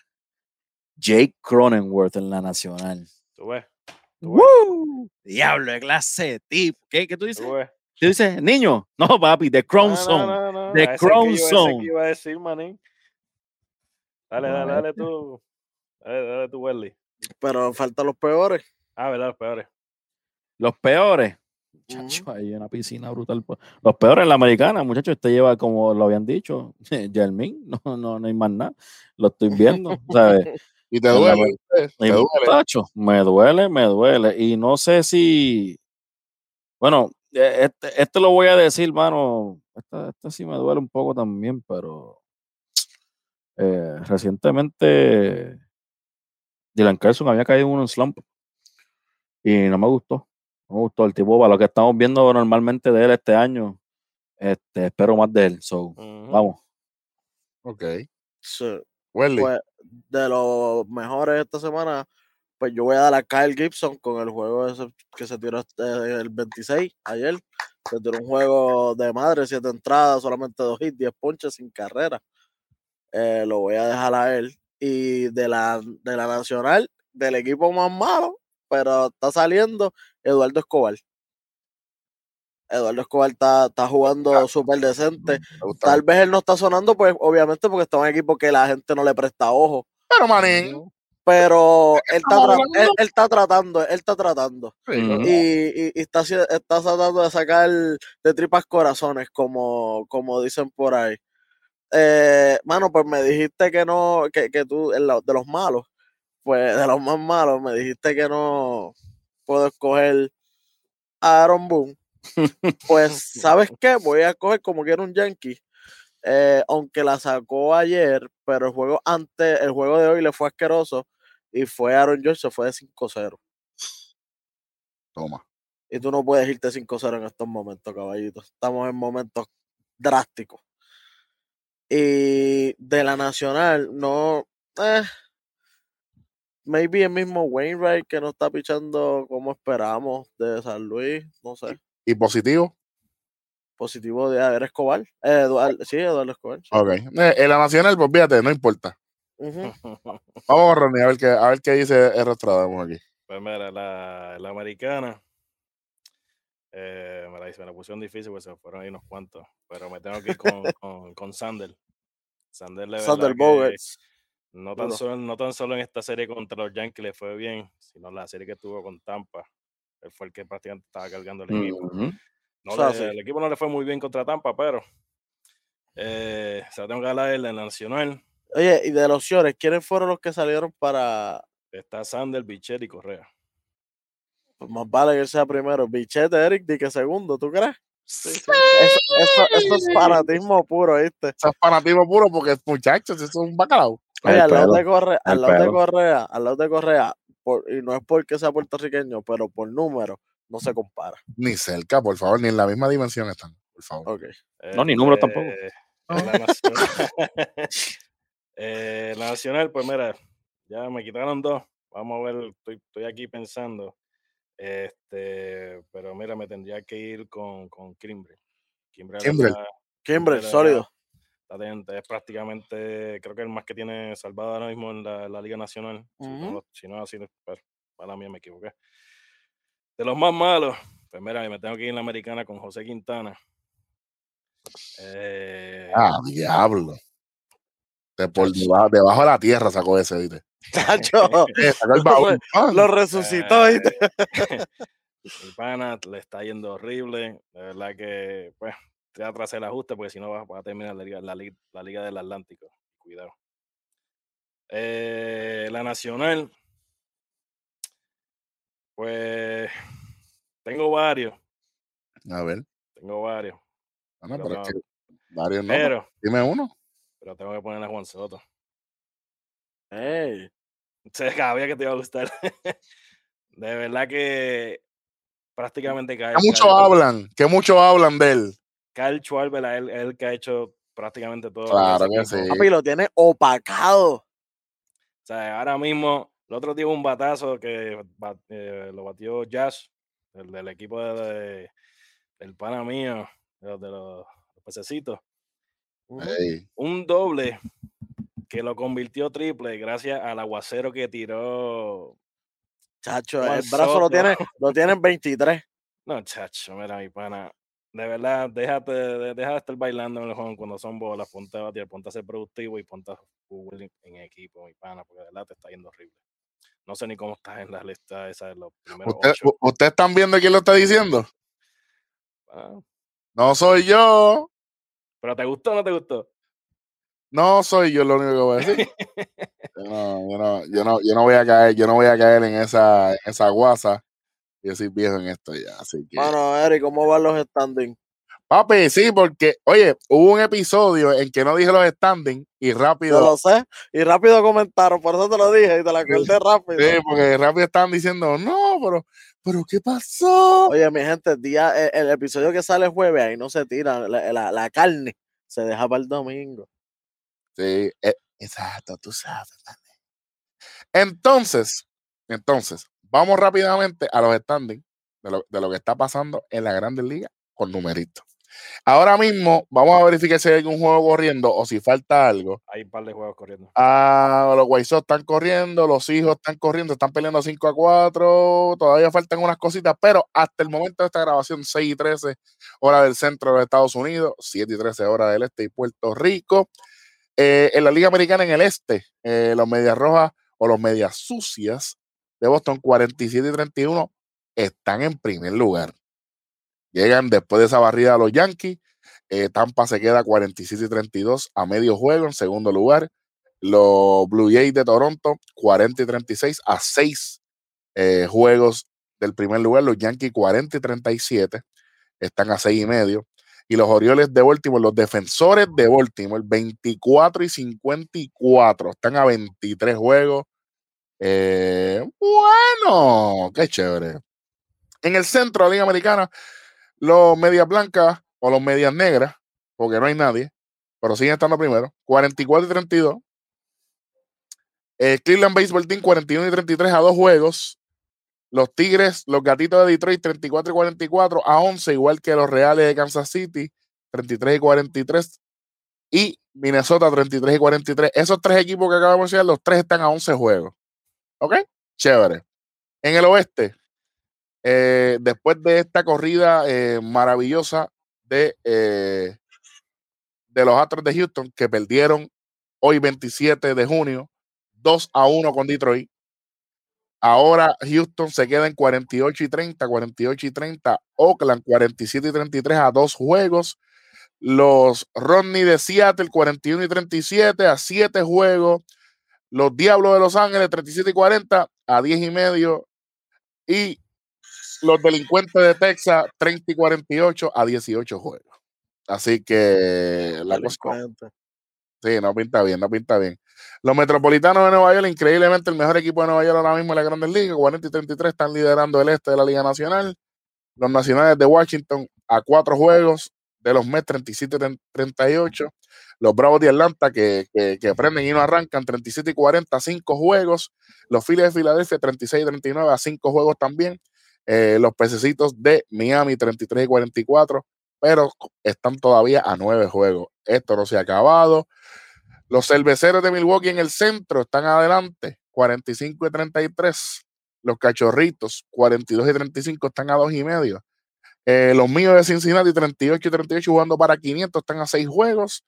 Jake Cronenworth en la nacional. Tú Tú ves. ¡Woo! Diablo de clase de tipo. ¿Qué, ¿Qué tú dices? tú ves. ¿Tú dices, niño? No, papi, The Crown No, Zone. no, no, no, The ese que Crown Zone. que iba a decir, manín. Dale, dale, dale tú. Dale, dale tú, Welly. Pero faltan los peores. Ah, ¿verdad? Los peores. Los peores. Ujú. Chacho, hay una piscina brutal. po- Los peores en la americana, muchachos. Este lleva, como lo habían dicho, Jermín. No, no, no hay más nada. Lo estoy viendo, ¿sabes? Y te duele. Y, duele. muchacho, me duele, me duele. Y no sé si. Bueno, eh, este, este lo voy a decir, mano. Este, este sí me duele un poco también, pero. eh, recientemente. Dylan Carlson había caído en un slump. Y no me gustó. No me gustó el tipo. Para lo que estamos viendo normalmente de él este año, este, espero más de él. So, vamos. Ok. Sí. Pues, de los mejores esta semana, pues yo voy a dar a Kyle Gibson con el juego que se tiró este- el 26 ayer. Se tiró un juego de madre, siete entradas, solamente dos hits, 10 ponches sin carrera. Eh, lo voy a dejar a él. Y de la, de la nacional, del equipo más malo, pero está saliendo Eduardo Escobar. Eduardo Escobar está, está jugando súper decente. Gusta. Tal vez él no está sonando, pues obviamente porque está en un equipo que la gente no le presta ojo. Pero, manín. Pero él está, él, él está tratando, él está tratando. Sí. Y, y- y está, está tratando de sacar de tripas corazones, como, como dicen por ahí. Eh, mano, pues me dijiste que no, que, que tú, de los malos, pues de los más malos, me dijiste que no puedo escoger a Aaron Boone. Pues, ¿sabes qué? Voy a escoger como quiera un Yankee. Eh, aunque la sacó ayer, pero el juego antes, el juego de hoy le fue asqueroso y fue Aaron George, se fue de 5-0. Toma. Y tú no puedes irte 5-0 en estos momentos, caballito. Estamos en momentos drásticos. Y de la nacional, no. Eh, maybe el mismo Wainwright que no está pichando como esperamos de San Luis. No sé. ¿Y positivo? Positivo de haber Escobar. Eh, Eduardo, sí, Eduardo Escobar. sí. Ok. Eh, en la nacional, pues fíjate, no importa. Ujú. Vamos, Ronnie, a ver qué, a ver qué dice el Restradamos aquí. Pues mira, la, la americana. Eh, me, la, me la pusieron difícil porque se fueron ahí unos cuantos. Pero me tengo que ir con, con, con Sander. Sander, de Sander Bogarts. no tan, solo, no tan solo en esta serie contra los Yankees le fue bien, sino la serie que tuvo con Tampa. Él fue el que prácticamente estaba cargando el equipo. No O sea, le- sí. El equipo no le fue muy bien contra Tampa, pero eh, se la tengo que él en la nacional. Oye, y de los opciones, ¿quiénes fueron los que salieron para. Está Sander, Bichet y Correa. Pues más vale que él sea primero. Bichete, Eric, di que segundo, ¿tú crees? Eso, eso, eso es fanatismo puro, ¿viste? Eso es fanatismo puro porque, muchachos, eso es un bacalao. Oye, al lado de Correa, al lado de. Correa, al lado de Correa, por- y no es porque sea puertorriqueño, pero por número, no se compara. Ni cerca, por favor, ni en la misma dimensión están, por favor. No, ni número tampoco. Este, La nacional, Eh, la nacional, pues mira, ya me quitaron dos. Vamos a ver, estoy, estoy aquí pensando. Este, pero mira, me tendría que ir con, con Kimbrel. Kimbrel Kimbrel sólido. Está teniendo- es prácticamente, creo que el más que tiene salvado ahora mismo en la, la Liga Nacional. Si no Si así, pues, para mí me equivoqué. De los más malos, pues mira, me tengo que ir en la americana con José Quintana. Eh, Ah, diablo. De por debajo, debajo de la tierra sacó ese, ¿viste? Sacó el baúl. Ah, lo resucitó, ¿viste? Eh, mi pana le está yendo horrible. De verdad que, pues, te tras el ajuste porque si no va, va a terminar la liga, la, Liga- la liga del Atlántico. Cuidado. Eh, la nacional. Pues tengo varios. A ver. Tengo varios. Ah, no, Pero pero es no. que varios no. Pero, Dime uno. pero tengo que poner a Juan Soto. Ey, Se sabía que te iba a gustar. De verdad que prácticamente Kyle, Que mucho hablan, que mucho hablan de él. Kyle Schwarber es el, el que ha hecho prácticamente todo. Claro que sí. Papi, lo tiene opacado. O sea, ahora mismo, el otro día hubo un batazo que eh, lo batió Jazz, el del equipo de, de- del pana mío, de los, de los, los pececitos. Ey, Un doble que lo convirtió triple gracias al aguacero que tiró. Chacho, el brazo lo tiene, lo tiene en 23. No, chacho, mira, mi pana. De verdad, déjate de, deja de estar bailando en el juego cuando son bolas, ponte a batir, ponte a ser productivo y ponte a jugar en, equipo, mi pana, porque de verdad te está yendo horrible. No sé ni cómo estás en la lista esa de los primeros ¿Usted- ocho. u- ¿Ustedes están viendo quién lo está diciendo? Ah, No soy yo. ¿Pero te gustó o no te gustó? No soy yo lo único que voy a decir. Yo no, yo no, yo no, yo no voy a caer, yo no voy a caer en esa, en esa guasa. Yo soy viejo en esto ya, así que. Mano, Eric, ¿cómo van los standings? Papi, sí, porque, oye, hubo un episodio en que no dije los standings y Yo rápido, lo sé. Y rápido comentaron, por eso te lo dije y te la acordé rápido. sí, porque rápido estaban diciendo, no, pero, pero ¿qué pasó? Oye, mi gente, el, día, el, el episodio que sale jueves, ahí no se tira la, la- la carne, se deja para el domingo. Sí, eh, exacto, tú sabes. Entonces, entonces, vamos rápidamente a los standings de lo, de lo que está pasando en la Grandes Ligas con numeritos. Ahora mismo vamos a verificar si hay algún juego corriendo o si falta algo. Hay un par de juegos corriendo. Ah, los Sox están corriendo, los hijos están corriendo, están peleando 5 a 4, todavía faltan unas cositas, pero hasta el momento de esta grabación, 6 y 13 hora del centro de los Estados Unidos, 7 y 13 hora del este y Puerto Rico. Eh, en la Liga Americana en el este, eh, los Medias Rojas o los Medias Sucias de Boston, 47 y 31, están en primer lugar. Llegan después de esa barrida a los Yankees. eh, Tampa se queda 47 y 32 a medio juego en segundo lugar. Los Blue Jays de Toronto, 40 y 36 a 6 eh, juegos del primer lugar. Los Yankees, 40 y 37, están a 6 y medio. Y los Orioles de Baltimore, los defensores de Baltimore, 24 y 54, están a 23 juegos. Eh, bueno, qué chévere. En el centro de la Liga Americana, los medias blancas o los medias negras, porque no hay nadie, pero siguen estando primero, 44 y 32. Eh, Cleveland Baseball Team 41 y 33 a dos juegos. Los Tigres, los Gatitos de Detroit 34 y 44 a 11, igual que los Reales de Kansas City 33 y 43. Y Minnesota 33 y 43. Esos tres equipos que acabamos de decir, los tres están a 11 juegos. ¿Ok? Chévere. En el oeste, eh, después de esta corrida eh, maravillosa de, eh, de los Astros de Houston, que perdieron hoy 27 de junio, 2 a 1 con Detroit. Ahora Houston se queda en 48 y 30, 48 y 30. Oakland 47 y 33 a dos juegos. Los Rodney de Seattle 41 y 37 a 7 juegos. Los Diablos de Los Ángeles 37 y 40 a 10 y medio. Y los delincuentes de Texas 30 y 48 a 18 juegos. Así que la cosa. Sí, no pinta bien, no pinta bien. Los Metropolitanos de Nueva York, increíblemente el mejor equipo de Nueva York ahora mismo en la Grandes Ligas, 40 y 33 están liderando el este de la Liga Nacional. Los Nacionales de Washington a cuatro juegos de los Mets 37 y 38. Los Bravos de Atlanta que, que, que prenden y no arrancan 37 y 40 a cinco juegos. Los Phillies de Filadelfia 36 y 39 a cinco juegos también. Eh, los Pececitos de Miami 33 y 44, pero están todavía a nueve juegos. Esto no se ha acabado. Los cerveceros de Milwaukee en el centro están adelante, 45 y 33. Los cachorritos, 42 y 35, están a dos y medio. Eh, los míos de Cincinnati, 38 y 38, jugando para 500, están a seis juegos.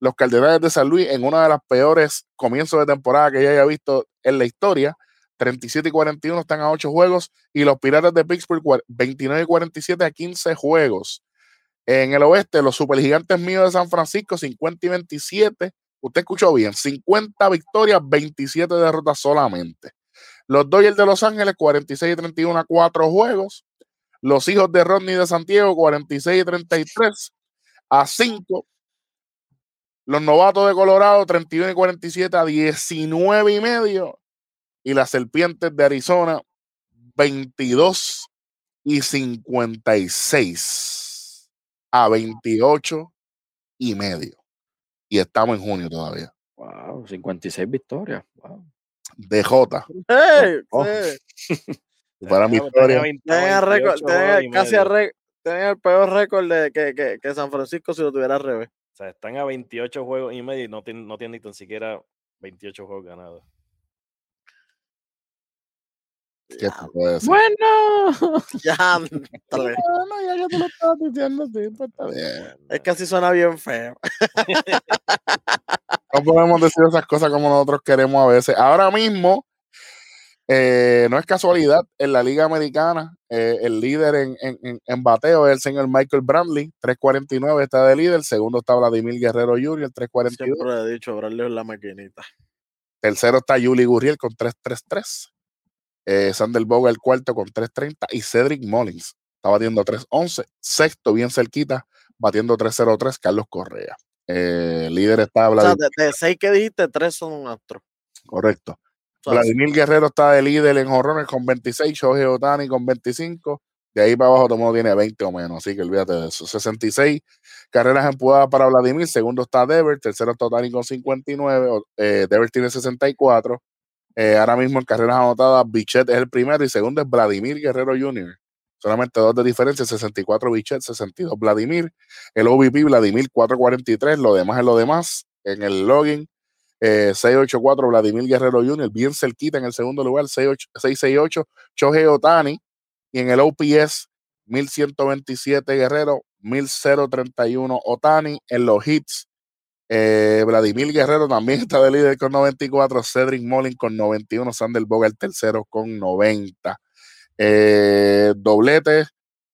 Los Cardenales de San Luis, en una de las peores comienzos de temporada que yo haya visto en la historia, 37 y 41, están a ocho juegos. Y los Piratas de Pittsburgh, 29 y 47 a 15 juegos. En el oeste, los supergigantes míos de San Francisco, 50 y 27. Usted escuchó bien, 50 victorias, 27 derrotas solamente. Los Dodgers de Los Ángeles, 46 y 31 a 4 juegos. Los hijos de Rodney de Santiago, 46 y 33 a 5. Los novatos de Colorado, 31 y 47 a 19 y medio. Y las serpientes de Arizona, 22 y 56 a 28 y medio. Y estamos en junio todavía. Wow, 56 victorias. Wow. DJ. ¡Ey! Oh. sí. Para mi historia. 20, Tenía récord- 28 tenía juegos y casi medio. el ré- tenía el peor récord de que, que, que San Francisco si lo tuviera al revés. Sea, están a 28 juegos y medio y no tienen, no tienen ni tan siquiera 28 juegos ganados. ¿Qué te puedo decir? Bueno. Ya. Bueno, ya que tú lo estabas diciendo, sí, pues está bien. es que así suena bien feo. No podemos decir esas cosas como nosotros queremos a veces. Ahora mismo, eh, no es casualidad, en la Liga Americana, eh, el líder en, en- en- bateo es el señor Michael Brantley, 349 está de líder. Segundo está Vladimir Guerrero Jr., 342. Siempre he dicho, Bradley es la maquinita. Tercero está Yuli Gurriel con 333. Eh, Sander Boga el cuarto con 330. Y Cedric Mullins está batiendo 311. Sexto, bien cerquita, batiendo 303. Carlos Correa. Eh, líder está O sea, Vladimir. de, de seis que dijiste, tres son un astro. Correcto. Vladimir Guerrero está de líder en jorrones con 26. Shohei Otani con 25. De ahí para abajo todo mundo tiene 20 o menos. Así que olvídate de eso. 66 carreras empujadas para Vladimir. Segundo está Devers. Tercero está Otani con 59. o- Eh, Devers tiene 64. Eh, ahora mismo en carreras anotadas, Bichet es el primero y segundo es Vladimir Guerrero Jr. Solamente dos de diferencia, 64 Bichet, 62 Vladimir. El OVP Vladimir 443, lo demás es lo demás. En el login, eh, 684 Vladimir Guerrero Jr., bien cerquita en el segundo lugar, 68 668 Shohei Otani. Y en el OPS, 1127 Guerrero, 1031 Otani. En los hits, eh, Vladimir Guerrero también está de líder con 94, Cedric Mullin con 91, Sander Boga el tercero con 90. Eh, doblete,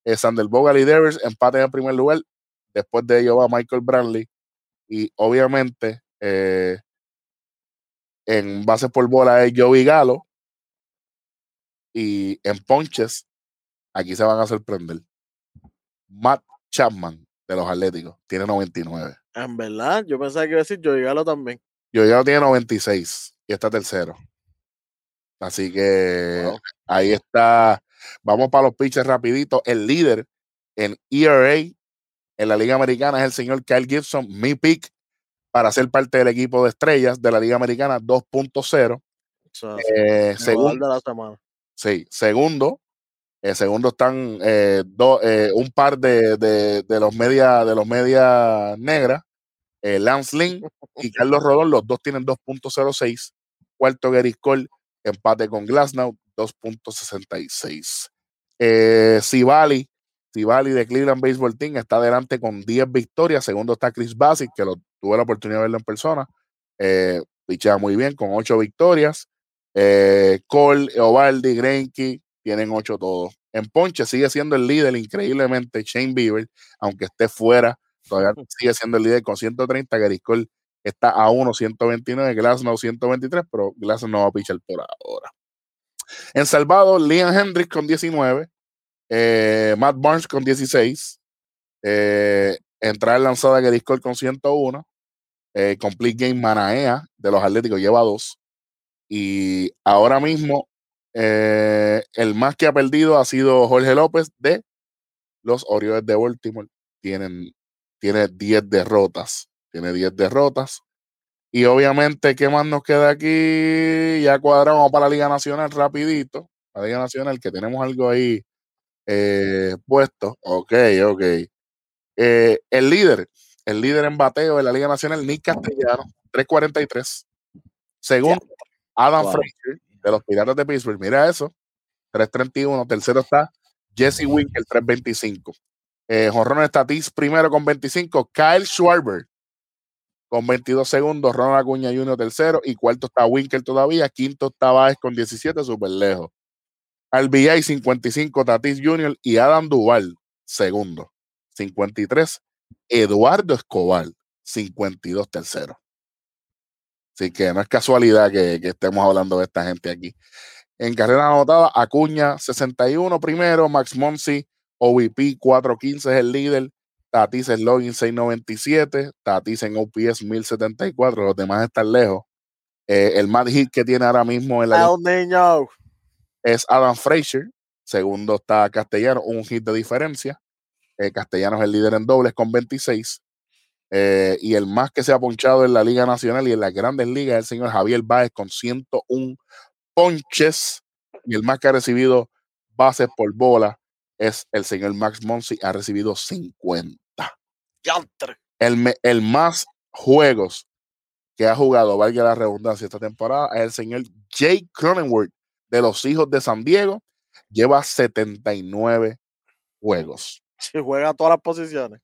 eh, Sander y Devers empate en primer lugar. Después de ello va Michael Brantley. Y obviamente eh, en base por bola es Joey Galo. Y en ponches, aquí se van a sorprender. Matt Chapman de los Atléticos tiene 99. En verdad, yo pensaba que iba a decir yo Galo también. Yo ya tiene 96 y está tercero. Así que Wow. ahí está. Vamos para los pitchers rapidito. El líder en ERA en la Liga Americana es el señor Kyle Gibson, mi pick para ser parte del equipo de estrellas de la Liga Americana 2.0. O sea, Eh, segundo, jugador de la semana. sí, segundo. eh, segundo están eh, do- eh, un par de, de- de los media de los media negras, eh, Lance Lynn y Carlos Rodón, los dos tienen 2.06. Cuarto Gary Cole, empate con Glasnow, 2.66. Eh, Civali, Civali de Cleveland Baseball Team está adelante con 10 victorias. Segundo está Chris Bassett, que lo, tuve la oportunidad de verlo en persona. Eh, pichea muy bien con 8 victorias. Eh, Cole, Ovaldi, Greinke tienen 8 todos. En Ponche sigue siendo el líder increíblemente Shane Bieber, aunque esté fuera, todavía sigue siendo el líder con 130. Gary Cole está a 1, 129, Glasnow 123, pero Glasnow no va a pichar por ahora. En Salvador, Liam Hendricks con 19, eh, Matt Barnes con 16, eh, entrada lanzada Gary Cole con 101, eh, Complete Game Manaea de los Atléticos lleva 2, y ahora mismo eh, el más que ha perdido ha sido Jorge López de los Orioles de Baltimore. Tienen, tiene 10 derrotas. Tiene 10 derrotas. Y obviamente, ¿qué más nos queda aquí? Ya cuadramos para la Liga Nacional rapidito. La Liga Nacional, que tenemos algo ahí eh, puesto. Ok, ok. Eh, el líder, el líder en bateo de la Liga Nacional, Nick Castellano, 343. Segundo, Adam Wow. Frazier, de los Piratas de Pittsburgh. Mira eso, 331. Tercero está Jesse Winkel, 325. Eh, Tatis primero con 25. Kyle Schwarber con 22 segundos. Ronald Acuña Jr. tercero. Y cuarto está Winkel todavía. Quinto está Baez con 17, súper lejos. RBI 55, Tatis Jr. y Adam Duval, segundo. 53. Eduardo Escobar, 52, tercero. Así que no es casualidad que, que estemos hablando de esta gente aquí. En carrera anotada, Acuña 61 primero, Max Monsi, OVP 415 es el líder, Tatis en login 697, Tatis en OPS 1074, los demás están lejos. Eh, el más hit que tiene ahora mismo en la niño. es Adam Frazier Segundo está Castellano, un hit de diferencia. Eh, Castellano es el líder en dobles con 26. Eh, y el más que se ha ponchado en la Liga Nacional y en las grandes ligas es el señor Javier Báez con 101 ponches. Y el más que ha recibido bases por bola es el señor Max Monsi, ha recibido 50. Yantre. El, el más juegos que ha jugado, valga la redundancia, esta temporada es el señor Jake Cronenworth de los Hijos de San Diego. Lleva 79 juegos. Si juega todas las posiciones.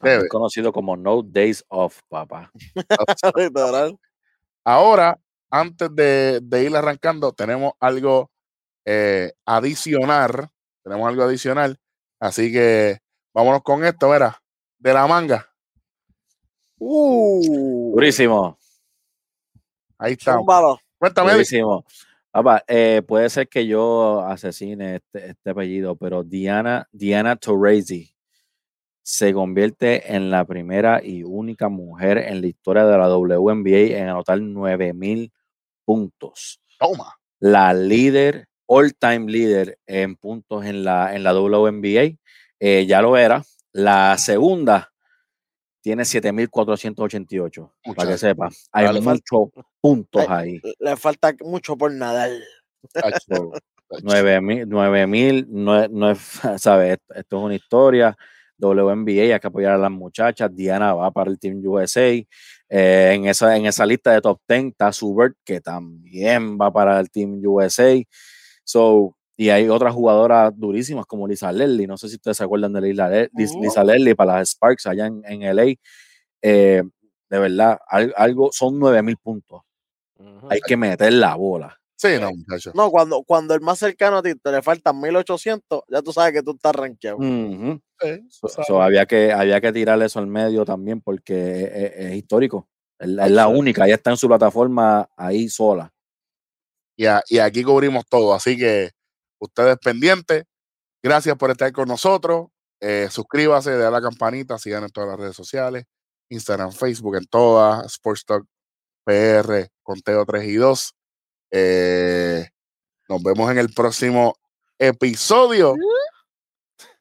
Debe. conocido como No Days Off, papá. Ahora, antes de, de ir arrancando, tenemos algo eh, adicional. Tenemos algo adicional. Así que vámonos con esto, verá. De la manga. Uh. Durísimo, Ahí está. Cuéntame, durísimo. Papá, eh, puede ser que yo asesine este, este apellido, pero Diana, Diana Taurasi se convierte en la primera y única mujer en la historia de la WNBA en anotar 9000 puntos. Toma. la líder, all-time líder en puntos en la, en la WNBA. eh, ya lo era. La segunda tiene 7.488, para que sepa. Hay Vale, falta- muchos puntos ahí. Le falta mucho por nadar. Tacho, So, tacho. 9.000, 9.000, no, es- no es, ¿sabes? Esto, esto es una historia. WNBA, hay que apoyar a las muchachas. Diana va para el Team USA. Eh, en, esa, en esa lista de top 10 está Subert, que también va para el Team USA. So, y hay otras jugadoras durísimas como Lisa Leslie. No sé si ustedes se acuerdan de Lisa, Le-. Lisa Leslie para las Sparks allá en, en LA. Eh, de verdad, al- algo, son 9000 puntos. Hay que meter la bola. Sí, no, muchacho. No, cuando, cuando el más cercano a ti te le faltan 1800, ya tú sabes que tú estás rankeado. So- había, que, había que tirarle eso al medio también porque es, es- es histórico. Es, la- es la Absoluto. única, ella está en su plataforma ahí sola. y, a- y aquí cubrimos todo. Así que ustedes pendientes. Gracias por estar con nosotros. Eh, suscríbase, a la campanita, sigan en todas las redes sociales, Instagram, Facebook, en todas, Sports Talk PR, Conteo 3 y 2. Eh, nos vemos en el próximo episodio.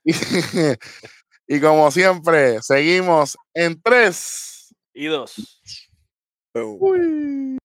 Y, y como siempre, seguimos en 3. Y dos. Boom. Uy.